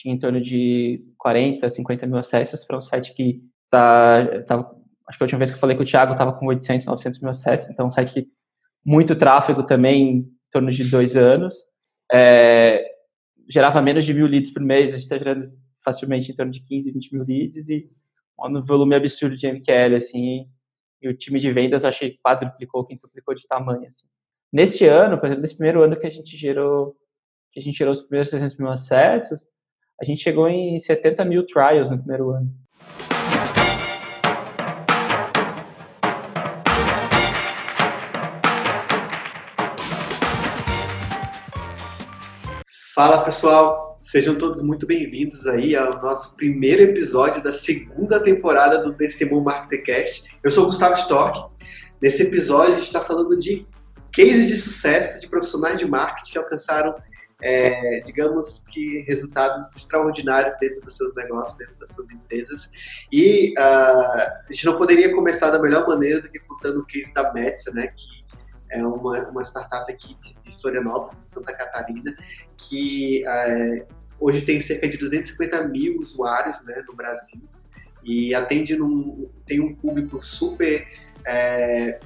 tinha em torno de 40, 50 mil acessos para um site que tá, tá, acho que a última vez que eu falei com o Thiago estava com 800, 900 mil acessos, então um site que muito tráfego também, em torno de dois anos, é, gerava menos de mil leads por mês, a gente está gerando facilmente em torno de 15, 20 mil leads e um volume absurdo de MQL, assim, e o time de vendas acho que quadruplicou, quintuplicou de tamanho, assim. Neste ano, por exemplo, nesse primeiro ano que a gente gerou, que a gente gerou os primeiros 600 mil acessos, a gente chegou em 70 mil trials no primeiro ano. Fala pessoal, sejam todos muito bem-vindos aí ao nosso primeiro episódio da segunda temporada do DCMU Marketcast. Eu sou o Gustavo Stork. Nesse episódio a gente está falando de cases de sucesso de profissionais de marketing que alcançaram é, digamos que resultados extraordinários dentro dos seus negócios, dentro das suas empresas. E uh, a gente não poderia começar da melhor maneira do que contando o case da Metsa, né, que é uma, uma startup aqui de Florianópolis, de Santa Catarina, que uh, hoje tem cerca de 250 mil usuários né, no Brasil e atende num, tem um público super é,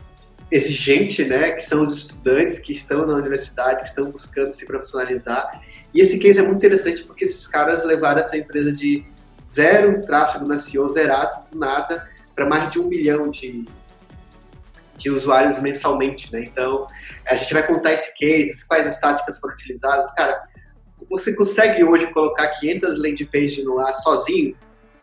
exigente, né, que são os estudantes que estão na universidade, que estão buscando se profissionalizar. E esse case é muito interessante porque esses caras levaram essa empresa de zero tráfego na SEO, zerado do nada, para mais de um milhão de, de usuários mensalmente, né? Então, a gente vai contar esse case, quais as táticas foram utilizadas. Cara, você consegue hoje colocar 500 landing pages no ar sozinho?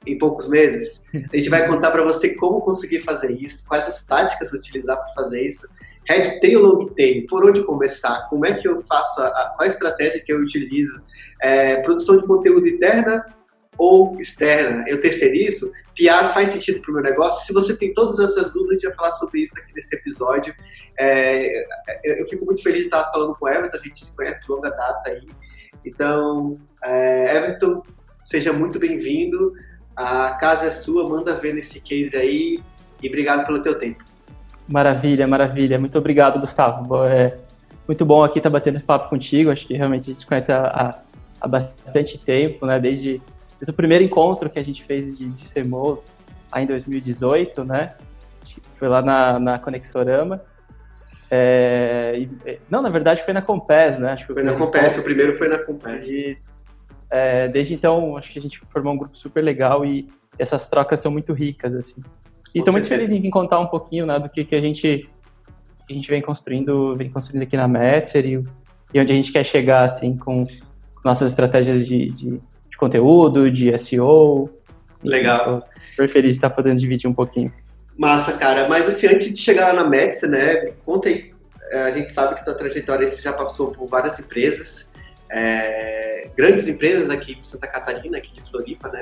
Em poucos meses. A gente vai contar para você como conseguir fazer isso, quais as táticas utilizar para fazer isso. Head tail, long tail, por onde começar, como é que eu faço, a, a, qual a estratégia que eu utilizo, é, produção de conteúdo interna ou externa, eu terceirizo, PR faz sentido para o meu negócio? Se você tem todas essas dúvidas, a gente vai falar sobre isso aqui nesse episódio. É, eu fico muito feliz de estar falando com o Everton, a gente se conhece de longa data aí. Então, é, Everton, seja muito bem-vindo. A casa é sua, manda ver nesse case aí e obrigado pelo teu tempo. Maravilha, maravilha. Muito obrigado, Gustavo. É muito bom aqui estar batendo esse papo contigo. Acho que realmente a gente conhece há, há bastante tempo, né? Desde, desde, o primeiro encontro que a gente fez de, de CMOs, aí em 2018, né? Foi lá na, na Conexorama. É, e, não, na verdade foi na Compes, né? Acho que foi, foi na Compes, o primeiro foi na Compes. Isso. É, desde então, acho que a gente formou um grupo super legal e essas trocas são muito ricas, assim. E estou muito feliz em contar um pouquinho né, do que, que a gente que a gente vem construindo, vem construindo aqui na Metzer e, e onde a gente quer chegar, assim, com nossas estratégias de, de, de conteúdo, de SEO. Legal. Super feliz de estar podendo dividir um pouquinho. Massa, cara. Mas assim, antes de chegar na Metzer, né, conta aí. É, a gente sabe que tua trajetória você já passou por várias empresas é, grandes empresas aqui de Santa Catarina, aqui de Floripa, né?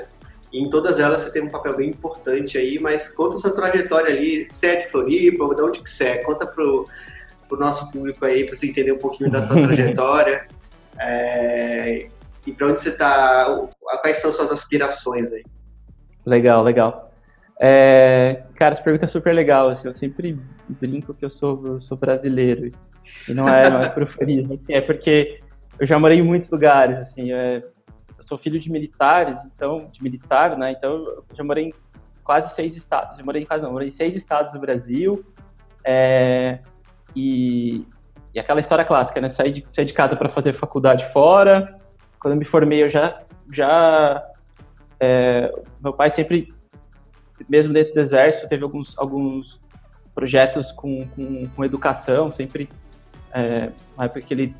E em todas elas você tem um papel bem importante aí, mas conta essa trajetória ali, você é de Floripa, de onde que você é? Conta pro, pro nosso público aí, para você entender um pouquinho da sua trajetória. É, e para onde você está, quais são suas aspirações aí? Legal, legal. É, cara, essa pergunta é super legal. Assim, eu sempre brinco que eu sou, eu sou brasileiro. E não é, não é por assim, é porque eu já morei em muitos lugares, assim, é, eu sou filho de militares, então, de militar, né, então eu já morei em quase seis estados, eu morei em quase, não, morei em seis estados do Brasil, é, e, e aquela história clássica, né, sair de, sair de casa para fazer faculdade fora, quando eu me formei eu já, já é, meu pai sempre, mesmo dentro do exército, teve alguns, alguns projetos com, com, com educação, sempre, é, uma época que ele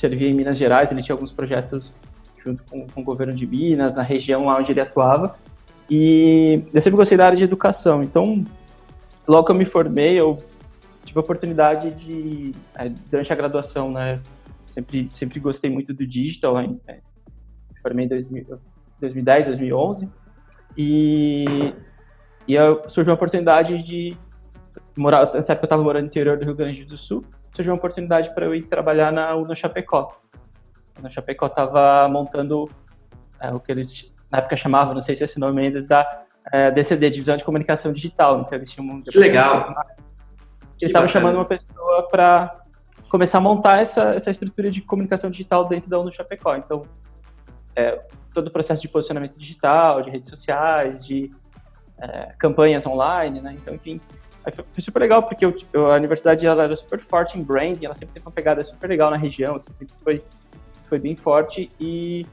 servia em Minas Gerais, ele tinha alguns projetos junto com, com o governo de Minas, na região lá onde ele atuava. E eu sempre gostei da área de educação. Então, logo que eu me formei, eu tive a oportunidade de, é, durante a graduação, né, sempre, sempre gostei muito do digital, né, me formei em 2000, 2010, 2011, e, e surgiu a oportunidade de morar, nessa época eu estava morando no interior do Rio Grande do Sul, surgiu uma oportunidade para eu ir trabalhar na Uno Chapecó. A Uno Chapecó estava montando é, o que eles na época chamavam, não sei se é esse nome ainda, da é, DCD, Divisão de Comunicação Digital. Então eles tinham que legal. Eles estavam chamando uma pessoa para começar a montar essa, essa estrutura de comunicação digital dentro da Uno Chapecó. Então, é, todo o processo de posicionamento digital, de redes sociais, de é, campanhas online, né? Então, enfim, foi, foi, super legal, porque eu, a universidade ela era super forte em branding, ela sempre teve uma pegada super legal na região, assim, sempre foi, foi bem forte e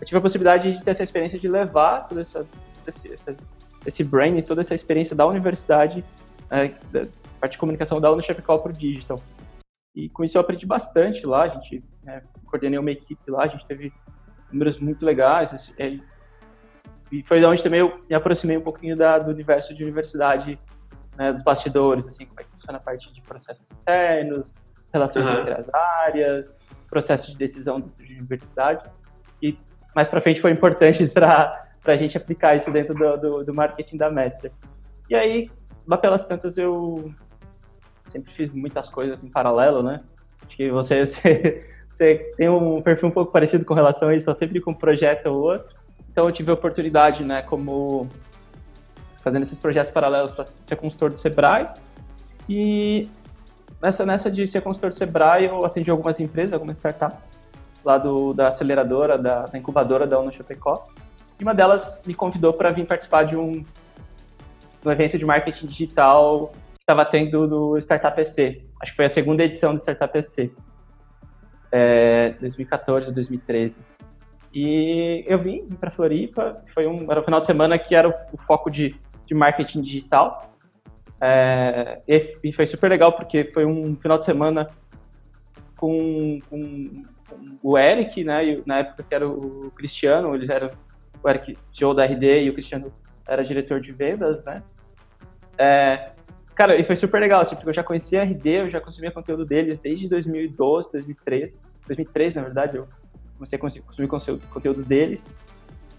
eu tive a possibilidade de ter essa experiência de levar toda essa, esse, essa, esse branding, toda essa experiência da universidade, é, da parte de comunicação da Unishopi Call para o digital. E com isso eu aprendi bastante lá, a gente né, coordenei uma equipe lá, a gente teve números muito legais, e, e foi onde também eu me aproximei um pouquinho da, do universo de universidade né, dos bastidores, assim, como é que funciona a parte de processos internos, relações uhum. entre as áreas, processos de decisão de universidade. E mais para frente foi importante para a gente aplicar isso dentro do, do, do marketing da Metzer. E aí, lá pelas tantas, eu sempre fiz muitas coisas em paralelo, né? Acho que você, você, você tem um perfil um pouco parecido com relação a isso, sempre com um projeto ou outro. Então eu tive a oportunidade, né, como fazendo esses projetos paralelos para ser consultor do Sebrae. E nessa, nessa de ser consultor do Sebrae, eu atendi algumas empresas, algumas startups, lá do, da aceleradora, da, da incubadora da Uno Chapecó. E uma delas me convidou para vir participar de um, um evento de marketing digital que estava tendo do Startup EC. Acho que foi a segunda edição do Startup EC. É, 2014 ou 2013. E eu vim para Floripa, foi um, era um final de semana que era o, o foco de de marketing digital. É, e, foi super legal porque foi um final de semana com, com, com o Eric, né? E, na época que era o Cristiano, eles eram o Eric, CEO da RD, e o Cristiano era diretor de vendas, né? É, cara, e foi super legal, assim, porque eu já conhecia a RD, eu já consumia conteúdo deles desde 2012, 2013, 2013, na verdade, eu comecei a consumir conteúdo deles.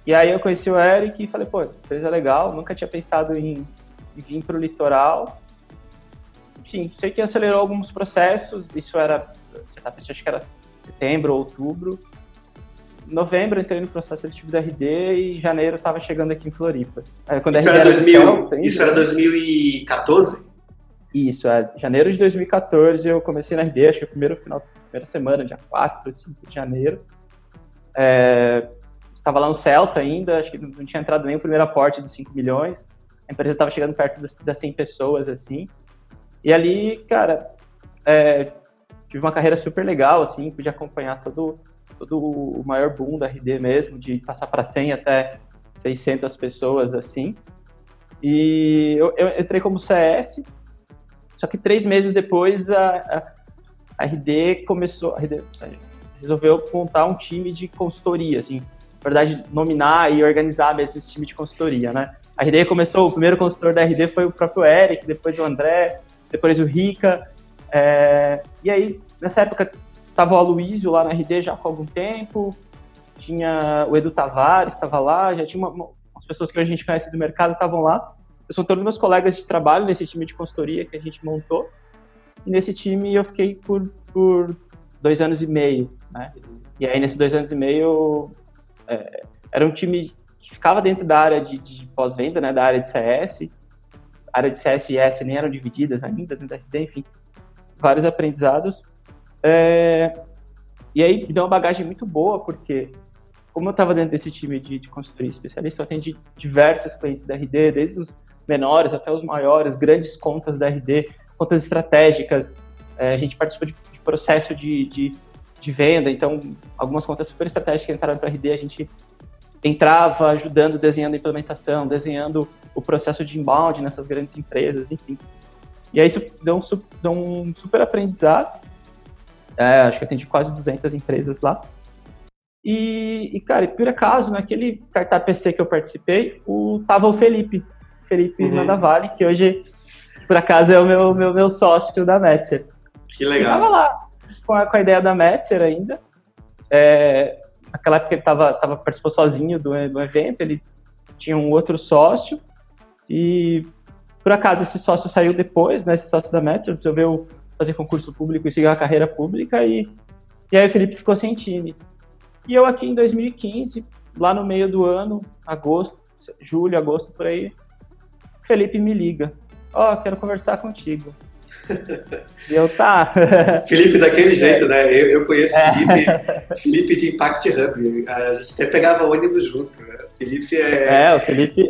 E aí eu conheci o Eric e falei, pô, empresa legal, nunca tinha pensado em, em vir para o litoral. Enfim, sei que acelerou alguns processos, isso era, acho que era setembro, outubro. Em novembro entrei no processo seletivo da RD e em janeiro estava chegando aqui em Floripa. Aí, quando isso, era 2000, céu, isso era 2014? Isso, é. Janeiro de 2014 eu comecei na RD, acho que o primeiro final, primeira semana, dia 4, 5 de janeiro. É, estava lá no Celta ainda, acho que não tinha entrado nem o primeiro aporte dos 5 milhões. A empresa estava chegando perto das, das 100 pessoas, assim. E ali, cara, é, tive uma carreira super legal, assim, pude acompanhar todo, todo o maior boom da RD mesmo, de passar para 100 até 600 pessoas, assim. E eu, eu, entrei como CS, só que três meses depois a, a, a RD começou, a RD resolveu montar um time de consultoria, assim, na verdade, nominar e organizar mesmo esse time de consultoria, né? A RD começou, o primeiro consultor da RD foi o próprio Eric, depois o André, depois o Rica. É, e aí, nessa época, estava o Aloysio lá na RD já há algum tempo, tinha o Edu Tavares, estava lá, já tinha uma, uma, umas pessoas que a gente conhece do mercado estavam lá. Eu sou todos meus colegas de trabalho nesse time de consultoria que a gente montou. E nesse time eu fiquei por, por dois anos e meio, né? E aí, nesses dois anos e meio, é, era um time que ficava dentro da área de, de pós-venda, né, da área de CS. A área de CS e S nem eram divididas ainda dentro da RD, enfim, vários aprendizados. É, e aí me deu uma bagagem muito boa, porque como eu estava dentro desse time de, de consultoria especialista, eu atendi diversos clientes da RD, desde os menores até os maiores, grandes contas da RD, contas estratégicas. É, a gente participou de, de processo de, de de venda, então algumas contas super estratégicas entraram para a RD, a gente entrava ajudando, desenhando a implementação, desenhando o processo de inbound nessas grandes empresas, enfim. E aí isso deu um, deu um super aprendizado, é, acho que atendi quase 200 empresas lá. E, e, cara, por acaso, naquele startup PC que eu participei, o, tava o Felipe, Felipe uhum. Mandavale, que hoje, por acaso, é o meu, meu, meu sócio da Metzer. Que legal. Ele tava lá com a, com a ideia da Metzer ainda. É, naquela época ele tava, tava, participou sozinho do, do evento, ele tinha um outro sócio e por acaso esse sócio saiu depois, né, esse sócio da Metzer, resolveu fazer concurso público e seguir uma carreira pública e, e aí o Felipe ficou sem time. E eu aqui em 2015, lá no meio do ano, agosto, julho, agosto, por aí, Felipe me liga. Ó, oh, quero conversar contigo. E eu, tá. Felipe, daquele jeito, né? Eu, eu conheço é. Felipe, Felipe de Impact Hub. A gente até pegava ônibus junto. Né? Felipe é. É, o Felipe.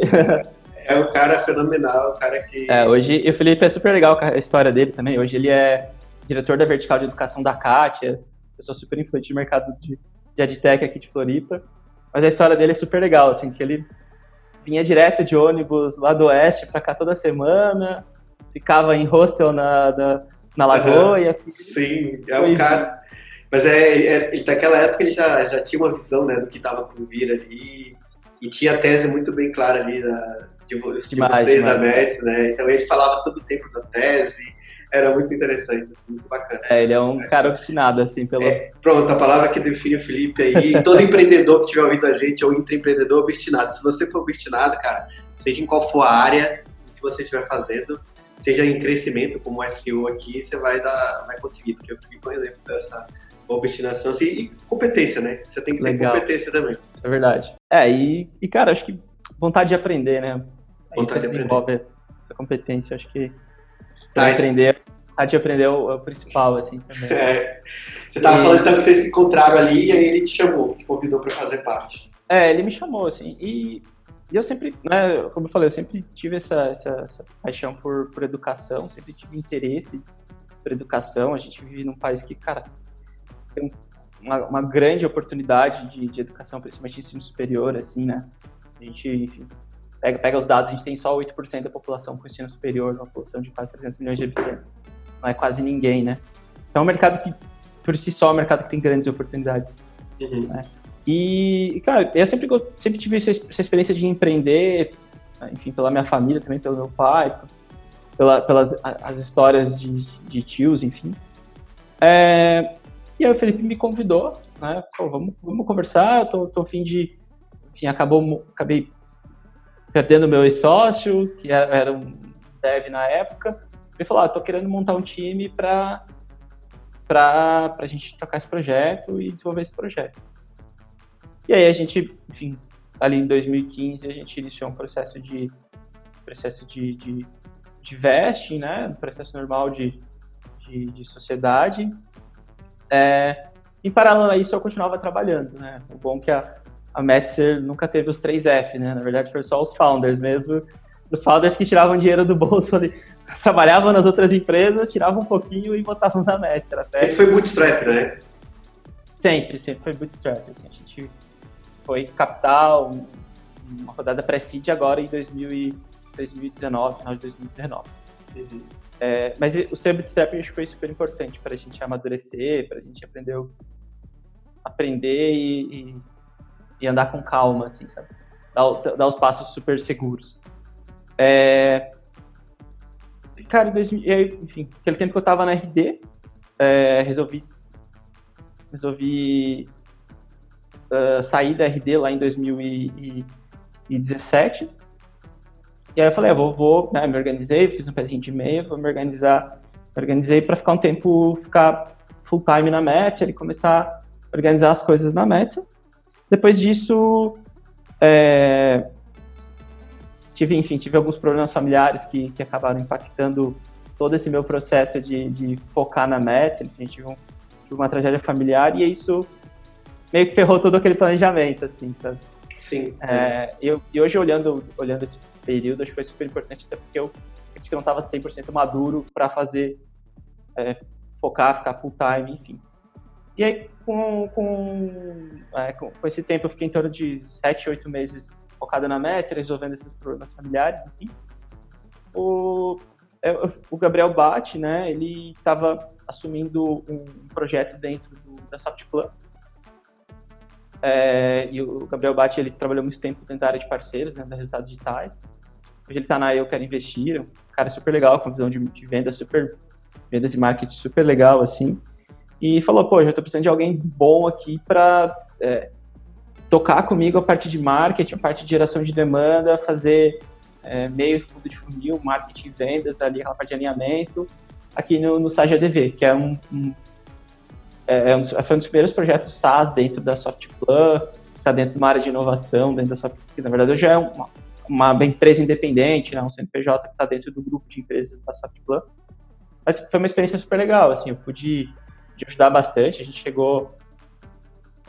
é um cara fenomenal, um cara que. É, hoje. E o Felipe é super legal a história dele também. Hoje ele é diretor da vertical de educação da Kátia, pessoa super influente no mercado de, de EdTech aqui de Floripa. Mas a história dele é super legal, assim, que ele vinha direto de ônibus lá do oeste para cá toda semana, ficava em hostel na, na, na Lagoa uhum. e assim. Sim, é um cara. Mas é, é, naquela época ele já, já tinha uma visão né, do que estava por vir ali e tinha a tese muito bem clara ali da, de, de demais, vocês demais. da METS, né? Então ele falava todo o tempo da tese, era muito interessante, assim, muito bacana. É, ele é um Mas, cara obstinado, assim, pelo... É, pronto, a palavra que define o Felipe aí, todo empreendedor que estiver ouvindo a gente, ou intraempreendedor, obstinado. Se você for obstinado, cara, seja em qual for a área que você estiver fazendo, seja em crescimento, como o SEO aqui, você vai, dar, vai conseguir, porque eu fico com exemplo dessa obstinação assim, e competência, né? Você tem que ter Legal. competência também. É verdade. É, e, e, cara, acho que vontade de aprender, né? Vontade de aprender. Essa competência, acho que Tá, aprender, a de aprender é o, é o, principal, assim, também. É. Você tava e... falando então que vocês se encontraram ali e aí ele te chamou, te convidou para fazer parte. É, ele me chamou, assim, e, e, eu sempre, né, como eu falei, eu sempre tive essa, essa, essa paixão por, por educação, sempre tive interesse por educação, a gente vive num país que, cara, tem uma, uma grande oportunidade de, de educação, principalmente ensino superior, assim, né, a gente, enfim, pega, pega os dados, a gente tem só 8% da população com ensino superior, uma população de quase 300 milhões de habitantes. Não é quase ninguém, né? Então é um mercado que, por si só, é um mercado que tem grandes oportunidades. Uhum. Né? E, cara, eu sempre, sempre tive essa, experiência de empreender, enfim, pela minha família também, pelo meu pai, pela, pelas as histórias de, de tios, enfim. É, e aí o Felipe me convidou, né? Pô, vamos, vamos conversar, eu tô, tô fim de... Enfim, acabou, acabei perdendo meu ex-sócio, que era um dev na época. Ele falou, ah, tô querendo montar um time para para a gente tocar esse projeto e desenvolver esse projeto. E aí a gente, enfim, ali em 2015 a gente iniciou um processo de processo de, de, de vesting, né, um processo normal de, de, de sociedade. É, em paralelo a isso eu continuava trabalhando, né. O bom é que a, a Metzer nunca teve os 3F, né? Na verdade, foi só os founders mesmo. Os founders que tiravam dinheiro do bolso ali, trabalhavam nas outras empresas, tiravam um pouquinho e botavam na Metzer. Até... Sempre foi bootstrap, né? Sempre, sempre foi bootstrap. Assim, a gente foi capital, uma rodada pré-seed agora em 2000 e 2019, final de 2019. Uhum. É, mas o ser bootstrap acho que foi super importante para a gente amadurecer, para a gente aprender, aprender e, e e andar com calma, assim, sabe? Dar, dar os passos super seguros. É... Cara, 2000, enfim, aquele tempo que eu tava na RD, é, resolvi, resolvi uh, sair da RD lá em 2017. E aí eu falei, ah, vou, vou né, me organizei, fiz um pezinho de meia, vou me organizar, me organizei para ficar um tempo, ficar full time na Meta, e começar a organizar as coisas na Meta. Depois disso, é, tive, enfim, tive alguns problemas familiares que, que acabaram impactando todo esse meu processo de, de focar na meta. Enfim, tive, um, tive uma tragédia familiar e isso meio que ferrou todo aquele planejamento, assim, sabe? Sim. É, eu, e hoje, olhando, olhando esse período, acho que foi super importante, até porque eu acho que não estava 100% maduro para fazer, é, focar, ficar full time, enfim. E aí, com, com, é, com, com, esse tempo, eu fiquei em torno de 7, 8 meses focado na meta, resolvendo esses problemas familiares, enfim. O, é, o Gabriel Bate, né, ele estava assumindo um projeto dentro do, da Softplan. É, e o Gabriel Bate, ele trabalhou muito tempo dentro da área de parceiros, né, da resultados digitais. Hoje ele está na Eu Quero Investir, um cara super legal, com visão de, de venda super, vendas e marketing super legal, assim e falou, pô, já tô precisando de alguém bom aqui para é, tocar comigo a parte de marketing, a parte de geração de demanda, fazer é, meio fundo de funil, marketing, vendas, ali aquela parte de alinhamento, aqui no, no Sage ADV, que é um, um, é, é um, foi um dos primeiros projetos SaaS dentro da Softplan, está dentro de uma área de inovação, dentro da Softplan, que na verdade já é uma, uma empresa independente, né, um CNPJ que está dentro do grupo de empresas da Softplan. Mas foi uma experiência super legal, assim, eu pude ajudar bastante, a gente chegou,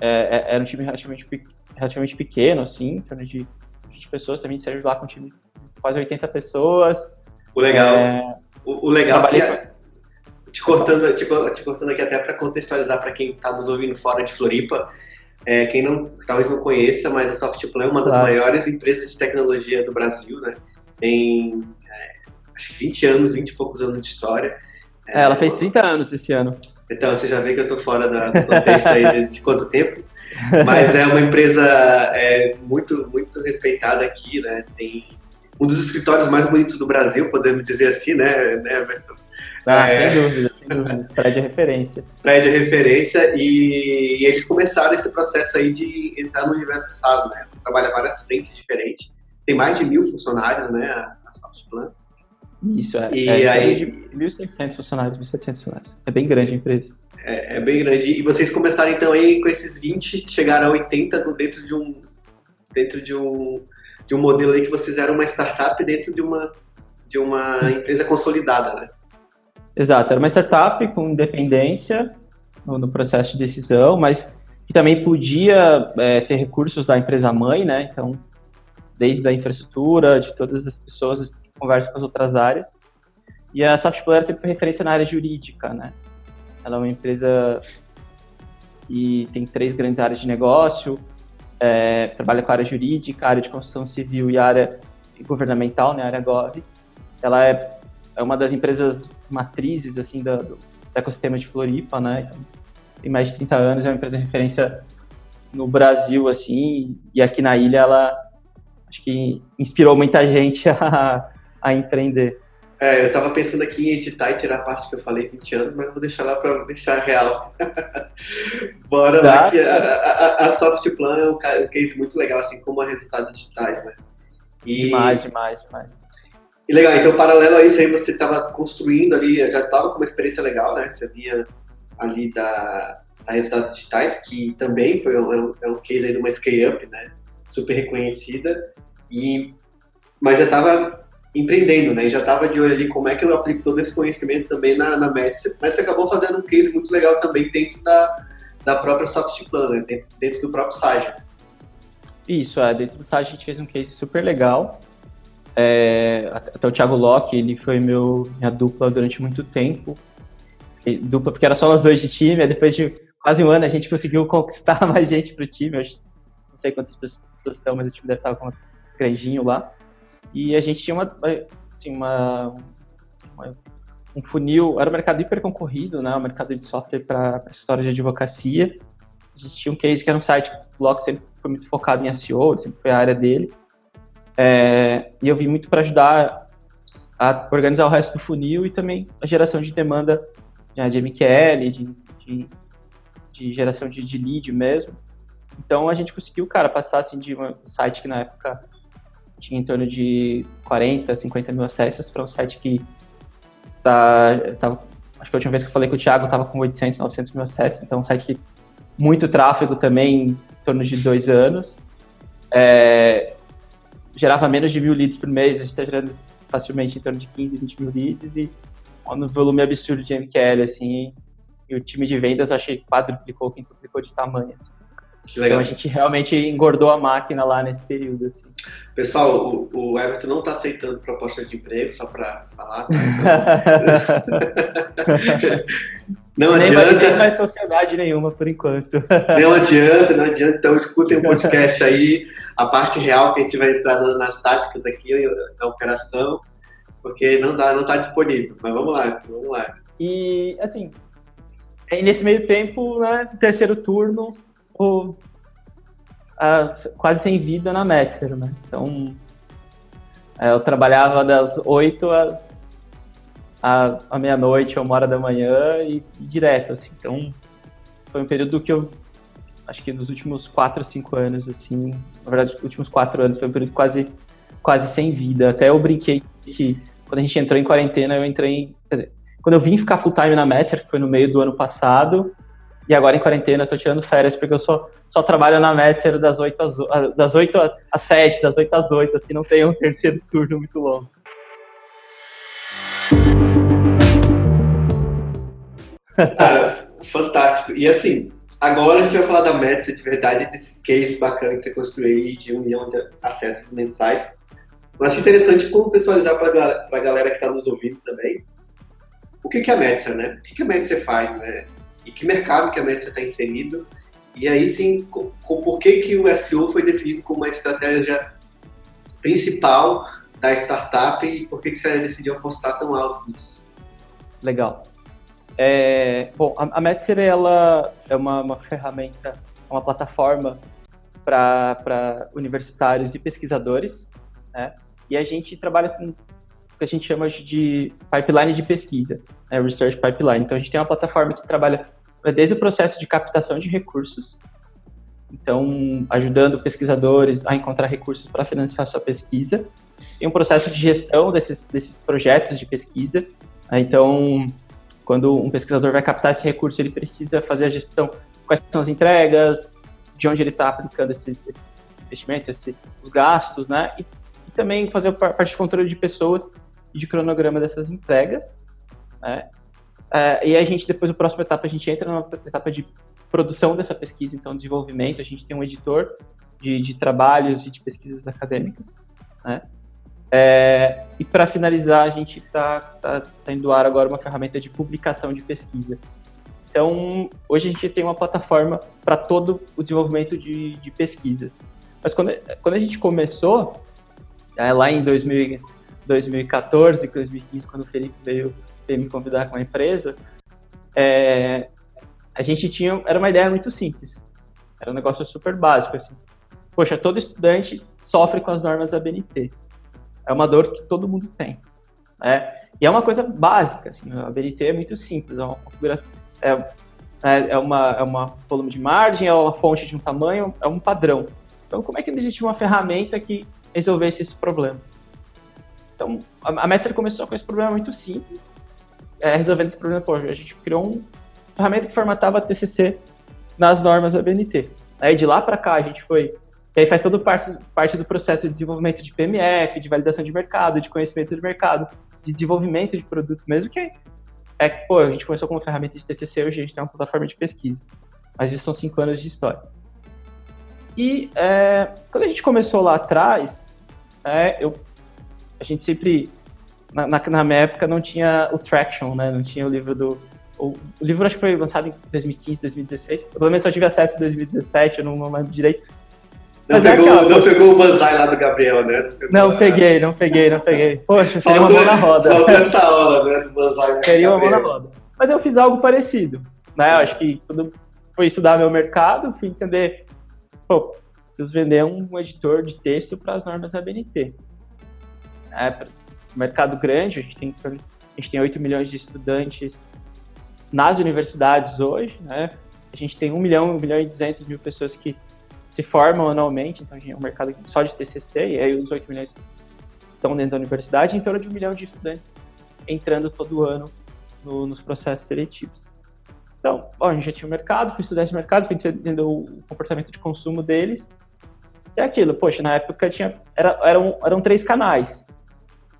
é, é, era um time relativamente, relativamente pequeno, assim, em torno de 20 pessoas, também saiu de lá com um time de quase 80 pessoas. O legal, é, o, o, legal é que, te cortando, te, te cortando aqui até para contextualizar para quem está nos ouvindo fora de Floripa, é, quem não, talvez não conheça, mas a Softplan é uma das maiores empresas de tecnologia do Brasil, né? Tem é, acho que 20 anos, 20 e poucos anos de história. É, ela fez 30 anos esse ano. Então, você já vê que eu estou fora da, do contexto aí de, de, quanto tempo. Mas é uma empresa é, muito, muito respeitada aqui, né? Tem um dos escritórios mais bonitos do Brasil, podemos dizer assim, né, né Everton? Ah, é... sem dúvida, sem dúvida. É referência. Prédio é referência e, e, eles começaram esse processo aí de entrar no universo SaaS, né? Trabalha várias frentes diferentes. Tem mais de mil funcionários, né, a, a Softplan. Isso, é. E é, aí... de 1.600 funcionários, 1.700 funcionários. É bem grande a empresa. É, é, bem grande. E vocês começaram então aí com esses 20, chegaram a 80 dentro de um dentro de um de um modelo aí que vocês eram uma startup dentro de uma de uma empresa consolidada, né? Exato, era uma startup com independência no, no processo de decisão, mas que também podia é, ter recursos da empresa mãe, né? Então, desde a infraestrutura, de todas as pessoas que conversam com as outras áreas. E a Software sempre referência na área jurídica, né? Ela é uma empresa que tem três grandes áreas de negócio, é, trabalha com a área jurídica, a área de construção civil e a área governamental, né, a área Gov. Ela é, é uma das empresas matrizes assim do, do ecossistema de Floripa, né? Tem mais de 30 anos, é uma empresa de referência no Brasil, assim, e aqui na ilha ela acho que inspirou muita gente a, a empreender. É, eu tava pensando aqui em editar e tirar a parte que eu falei 20 anos, mas vou deixar lá para deixar real. Bora tá. lá, que a, a, a Softplan é um case muito legal, assim como a resultados digitais, né? E... Demais, demais, demais. E legal, então paralelo a isso aí você estava construindo ali, já estava com uma experiência legal, né? Você vinha ali da, da Resultados Digitais, que também foi um, é é case aí de uma scale-up, né? Super reconhecida, e, mas já estava empreendendo, né? Já estava de olho ali como é que eu aplico todo esse conhecimento também na, na Médici, mas você acabou fazendo um case muito legal também dentro da, da própria Softplan, né? Dentro, dentro do próprio Sage. Isso, é, dentro do Sage a gente fez um case super legal, é, até o Thiago Locke, ele foi meu, minha dupla durante muito tempo. E, dupla porque era só nós dois de time, depois de quase um ano a gente conseguiu conquistar mais gente para o time. Eu não sei quantas pessoas estão, mas o time deve estar com um grandinho lá. E a gente tinha uma, assim, uma, uma um funil, era um mercado hiper concorrido, né? Um mercado de software para histórias de advocacia. A gente tinha um case que era um site o Locke sempre foi muito focado em SEO, sempre foi a área dele. É, e eu vim muito para ajudar a organizar o resto do funil e também a geração de demanda né, de MQL, de, de, de geração de, de, lead mesmo. Então a gente conseguiu, cara, passar assim, de um site que na época tinha em torno de 40, 50 mil acessos para um site que tá, tava, acho que a última vez que eu falei com o Thiago estava com 800, 900 mil acessos, então um site que muito tráfego também em torno de dois anos. É, gerava menos de mil leads por mês, a gente está gerando facilmente em torno de 15, 20 mil leads e um volume absurdo de MQL, assim, e o time de vendas acho que quadruplicou, quintuplicou de tamanho, assim. Que legal. Então a gente realmente engordou a máquina lá nesse período, assim. Pessoal, o, o Everton não está aceitando propostas de emprego, só para falar. Tá? não nem adianta. Não tem mais sociedade nenhuma por enquanto. Não adianta, não adianta. Então escutem o podcast aí, a parte real que a gente vai entrar nas táticas aqui, na operação, porque não dá, não está disponível. Mas vamos lá, vamos lá. E assim, nesse meio tempo, né, terceiro turno, o, a, quase sem vida na Metzer, né? Então, é, eu trabalhava das 8 às à, à meia-noite ou uma hora da manhã e, e, direto, assim. Então, foi um período que eu acho que nos últimos 4, 5 anos, assim, na verdade, os últimos 4 anos foi um período quase quase sem vida. Até eu brinquei que quando a gente entrou em quarentena, eu entrei, dizer, quando eu vim ficar full time na Metzer, que foi no meio do ano passado, e agora em quarentena eu tô tirando férias porque eu só, só trabalho na Metzer das 8 às, das 8 às 7, das 8 às 8, assim, não tem um terceiro turno muito longo. Cara, fantástico. E assim, agora a gente vai falar da Metsa de verdade, desse case bacana que você construiu de um milhão de acessos mensais. Mas acho interessante contextualizar para a galera que está nos ouvindo também o que, que é a Metsa, né? O que, que a Metsa faz, né? E que mercado que a Metsa está inserido. E aí sim, com, com por que, que o SEO foi definido como uma estratégia principal da startup e por que, que você decidiu apostar tão alto nisso? Legal. É, bom, a, a Metzer, ela é uma, uma ferramenta, uma plataforma para universitários e pesquisadores, né? E a gente trabalha com o que a gente chama de pipeline de pesquisa, né? Research Pipeline. Então, a gente tem uma plataforma que trabalha desde o processo de captação de recursos, então, ajudando pesquisadores a encontrar recursos para financiar sua pesquisa, e um processo de gestão desses, desses projetos de pesquisa. Né? Então, quando um pesquisador vai captar esse recurso, ele precisa fazer a gestão, quais são as entregas, de onde ele está aplicando esses, esses investimentos, esse, os gastos, né? E, e, também fazer a parte de controle de pessoas e de cronograma dessas entregas, né? É, e a gente, depois, a próxima etapa, a gente entra na etapa de produção dessa pesquisa, então desenvolvimento. A gente tem um editor de, de trabalhos e de pesquisas acadêmicas, né? É, e para finalizar, a gente está tá saindo do ar agora uma ferramenta de publicação de pesquisa. Então, hoje a gente tem uma plataforma para todo o desenvolvimento de, de, pesquisas. Mas quando, quando a gente começou, é, lá em 2000, 2014, 2015, quando o Felipe veio, veio me convidar com a empresa, é, a gente tinha, era uma ideia muito simples. Era um negócio super básico, assim. Poxa, todo estudante sofre com as normas da BNT. É uma dor que todo mundo tem. Né? E é uma coisa básica, assim, a BNT é muito simples, é uma é, é, é, uma, é uma volume de margem, é uma fonte de um tamanho, é um padrão. Então, como é que existe uma ferramenta que resolvesse esse problema? Então, a, a começou com esse problema muito simples, é, resolvendo esse problema, pô, a gente criou um, ferramenta que formatava TCC nas normas da BNT. Aí de lá para cá a gente foi, e aí faz todo parte, parte do processo de desenvolvimento de PMF, de validação de mercado, de conhecimento de mercado, de desenvolvimento de produto, mesmo que é que, pô, a gente começou com uma ferramenta de TCC, hoje a gente tem uma plataforma de pesquisa. Mas isso são cinco anos de história. E é, quando a gente começou lá atrás, é, eu, a gente sempre, na, na, na, minha época, não tinha o Traction, né? Não tinha o livro do o, o, livro acho que foi lançado em 2015, 2016. Eu, pelo menos só tive acesso em 2017, eu não, não lembro direito. Não, é pegou, é aquela, não pegou o banzai lá do Gabriel, né? Não, não peguei, não peguei, não peguei. Poxa, seria uma mão na roda. Só essa aula, né, do banzai. Seria uma mão na roda. Mas eu fiz algo parecido, né? Eu acho que quando fui estudar meu mercado, fui entender, pô, preciso vender um editor de texto para as normas da BNT. É, mercado grande, a gente tem a gente tem 8 milhões de estudantes nas universidades hoje, né? A gente tem 1 milhão, 1 milhão e 200 mil pessoas que se formam anualmente, então a gente é um mercado só de TCC, e aí os 8 milhões estão dentro da universidade, em torno de um milhão de estudantes entrando todo ano no, nos processos seletivos. Então, bom, a gente já tinha o mercado, fui estudar esse mercado, fui entender o comportamento de consumo deles. É aquilo, poxa, na época tinha, era, eram, eram três canais.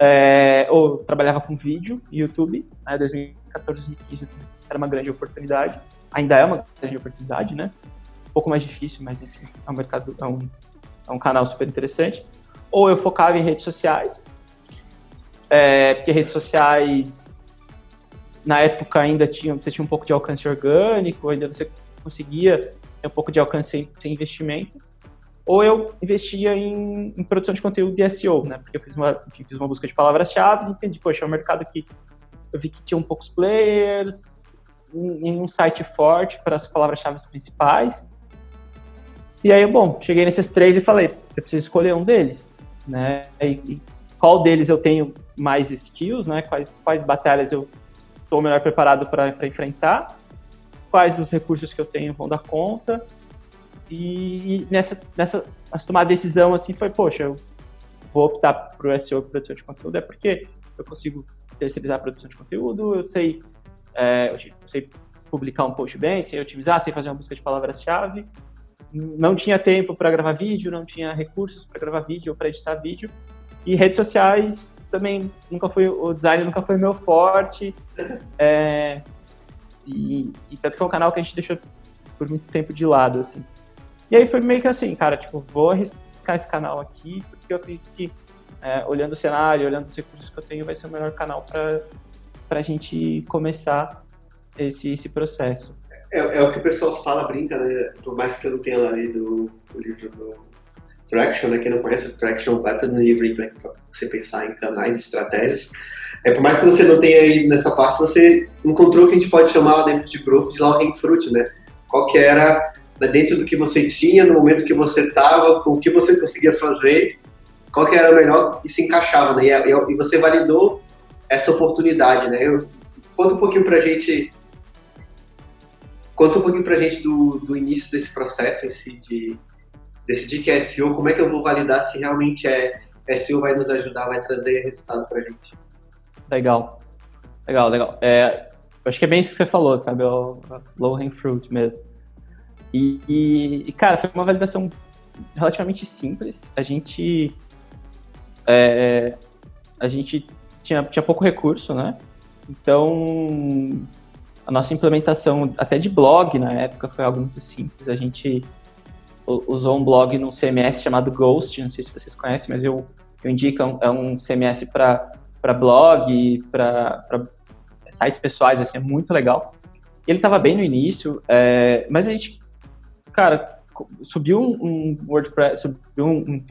É, ou trabalhava com vídeo, YouTube, né, 2014, 2015 era uma grande oportunidade, ainda é uma grande oportunidade, né? Pouco mais difícil, mas enfim, é um mercado, é um, é um canal super interessante. Ou eu focava em redes sociais, é, porque redes sociais na época ainda tinha, você tinha um pouco de alcance orgânico, ainda você conseguia ter um pouco de alcance sem, sem investimento. Ou eu investia em, em, produção de conteúdo de SEO, né? Porque eu fiz uma, enfim, fiz uma busca de palavras-chave e entendi, poxa, é um mercado que eu vi que tinha um poucos players, em um site forte para as palavras-chave principais. E aí, bom, cheguei nesses três e falei, eu preciso escolher um deles, né? E, e qual deles eu tenho mais skills, né? Quais, quais batalhas eu estou melhor preparado para enfrentar? Quais os recursos que eu tenho vão dar conta? E nessa, nessa tomar a decisão assim foi, poxa, eu vou optar para o SEO, produção de conteúdo, é porque eu consigo terceirizar a produção de conteúdo, eu sei é, eu sei publicar um post bem, sei otimizar, sei fazer uma busca de palavras-chave. Não tinha tempo para gravar vídeo, não tinha recursos para gravar vídeo ou para editar vídeo. E redes sociais também nunca foi o design nunca foi meu forte. É, E, e tanto que é um canal que a gente deixou por muito tempo de lado, assim. E aí foi meio que assim, cara, tipo, vou arriscar esse canal aqui, porque eu acredito que, é, olhando o cenário, olhando os recursos que eu tenho, vai ser o melhor canal para a gente começar esse, esse processo. É, é, o que o pessoal fala, brinca, né? Por mais que você não tenha lido o livro do Traction, né? Quem não conhece o Traction, vai no livro para você pensar em canais e estratégias. É, por mais que você não tenha ido nessa parte, você encontrou o que a gente pode chamar lá dentro de growth de low fruit, né? Qual que era, né, dentro do que você tinha, no momento que você estava, com o que você conseguia fazer, qual que era o melhor e se encaixava, né? E, e você validou essa oportunidade, né? Eu, conta um pouquinho pra gente Conta um pouquinho pra gente do, do início desse processo em si de decidir que é SEO, como é que eu vou validar se realmente é SEO vai nos ajudar, vai trazer resultado pra gente. Legal, legal, legal. É, acho que é bem isso que você falou, sabe, o low hang fruit mesmo. E, e, e, cara, foi uma validação relativamente simples. A gente é, a gente tinha, tinha pouco recurso, né? Então a nossa implementação até de blog na época foi algo muito simples. A gente usou um blog num CMS chamado Ghost, não sei se vocês conhecem, mas eu, eu indico, é um CMS para blog, para sites pessoais, assim, é muito legal. Ele estava bem no início, é, mas a gente, cara, subiu um, WordPress, subiu um,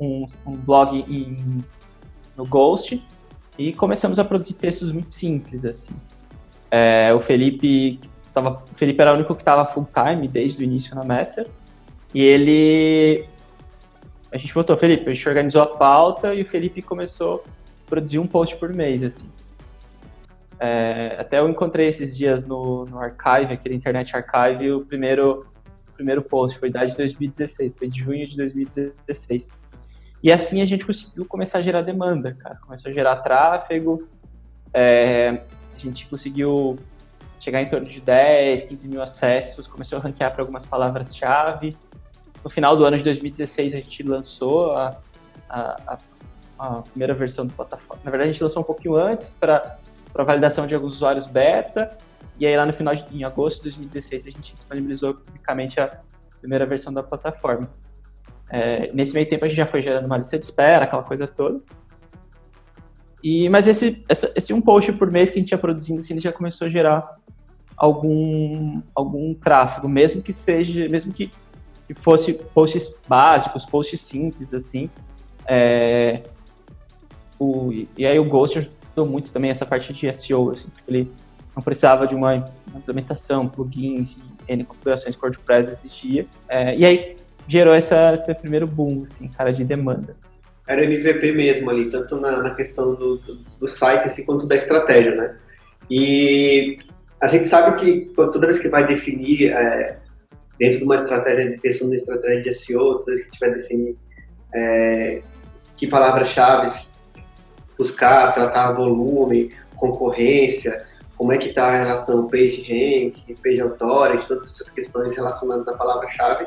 um, um blog em, no Ghost e começamos a produzir textos muito simples, assim. É, o Felipe tava, o Felipe era o único que estava full time desde o início na Metzer. E ele a gente botou, Felipe, a gente organizou a pauta e o Felipe começou a produzir um post por mês, assim. É, até eu encontrei esses dias no, no Archive, aquele Internet Archive, o primeiro, o primeiro post foi da de 2016, foi de junho de 2016. E assim a gente conseguiu começar a gerar demanda, cara. Começou a gerar tráfego, é, a gente conseguiu chegar em torno de 10, 15 mil acessos, começou a ranquear para algumas palavras-chave. No final do ano de 2016, a gente lançou a, a, a, primeira versão do plataforma. Na verdade, a gente lançou um pouquinho antes para validação de alguns usuários beta, e aí lá no final de em agosto de 2016, a gente disponibilizou publicamente a primeira versão da plataforma. É, nesse meio tempo, a gente já foi gerando uma lista de espera, aquela coisa toda. E, mas esse, essa, esse um post por mês que a gente ia produzindo, assim, já começou a gerar algum, algum tráfego, mesmo que seja, mesmo que, que fosse posts básicos, posts simples, assim. É, o, e aí o Ghost ajudou muito também essa parte de SEO, assim, porque ele não precisava de uma implementação, plugins, N configurações que o WordPress existia. É, e aí gerou essa, esse primeiro boom, assim, cara, de demanda era MVP mesmo ali, tanto na, na questão do, do, do, site assim, quanto da estratégia, né? E a gente sabe que toda vez que vai definir, é, dentro de uma estratégia, pensando na estratégia de SEO, toda vez que vai definir é, que palavras-chave buscar, tratar volume, concorrência, como é que está a relação page rank, page authority, todas essas questões relacionadas à palavra-chave,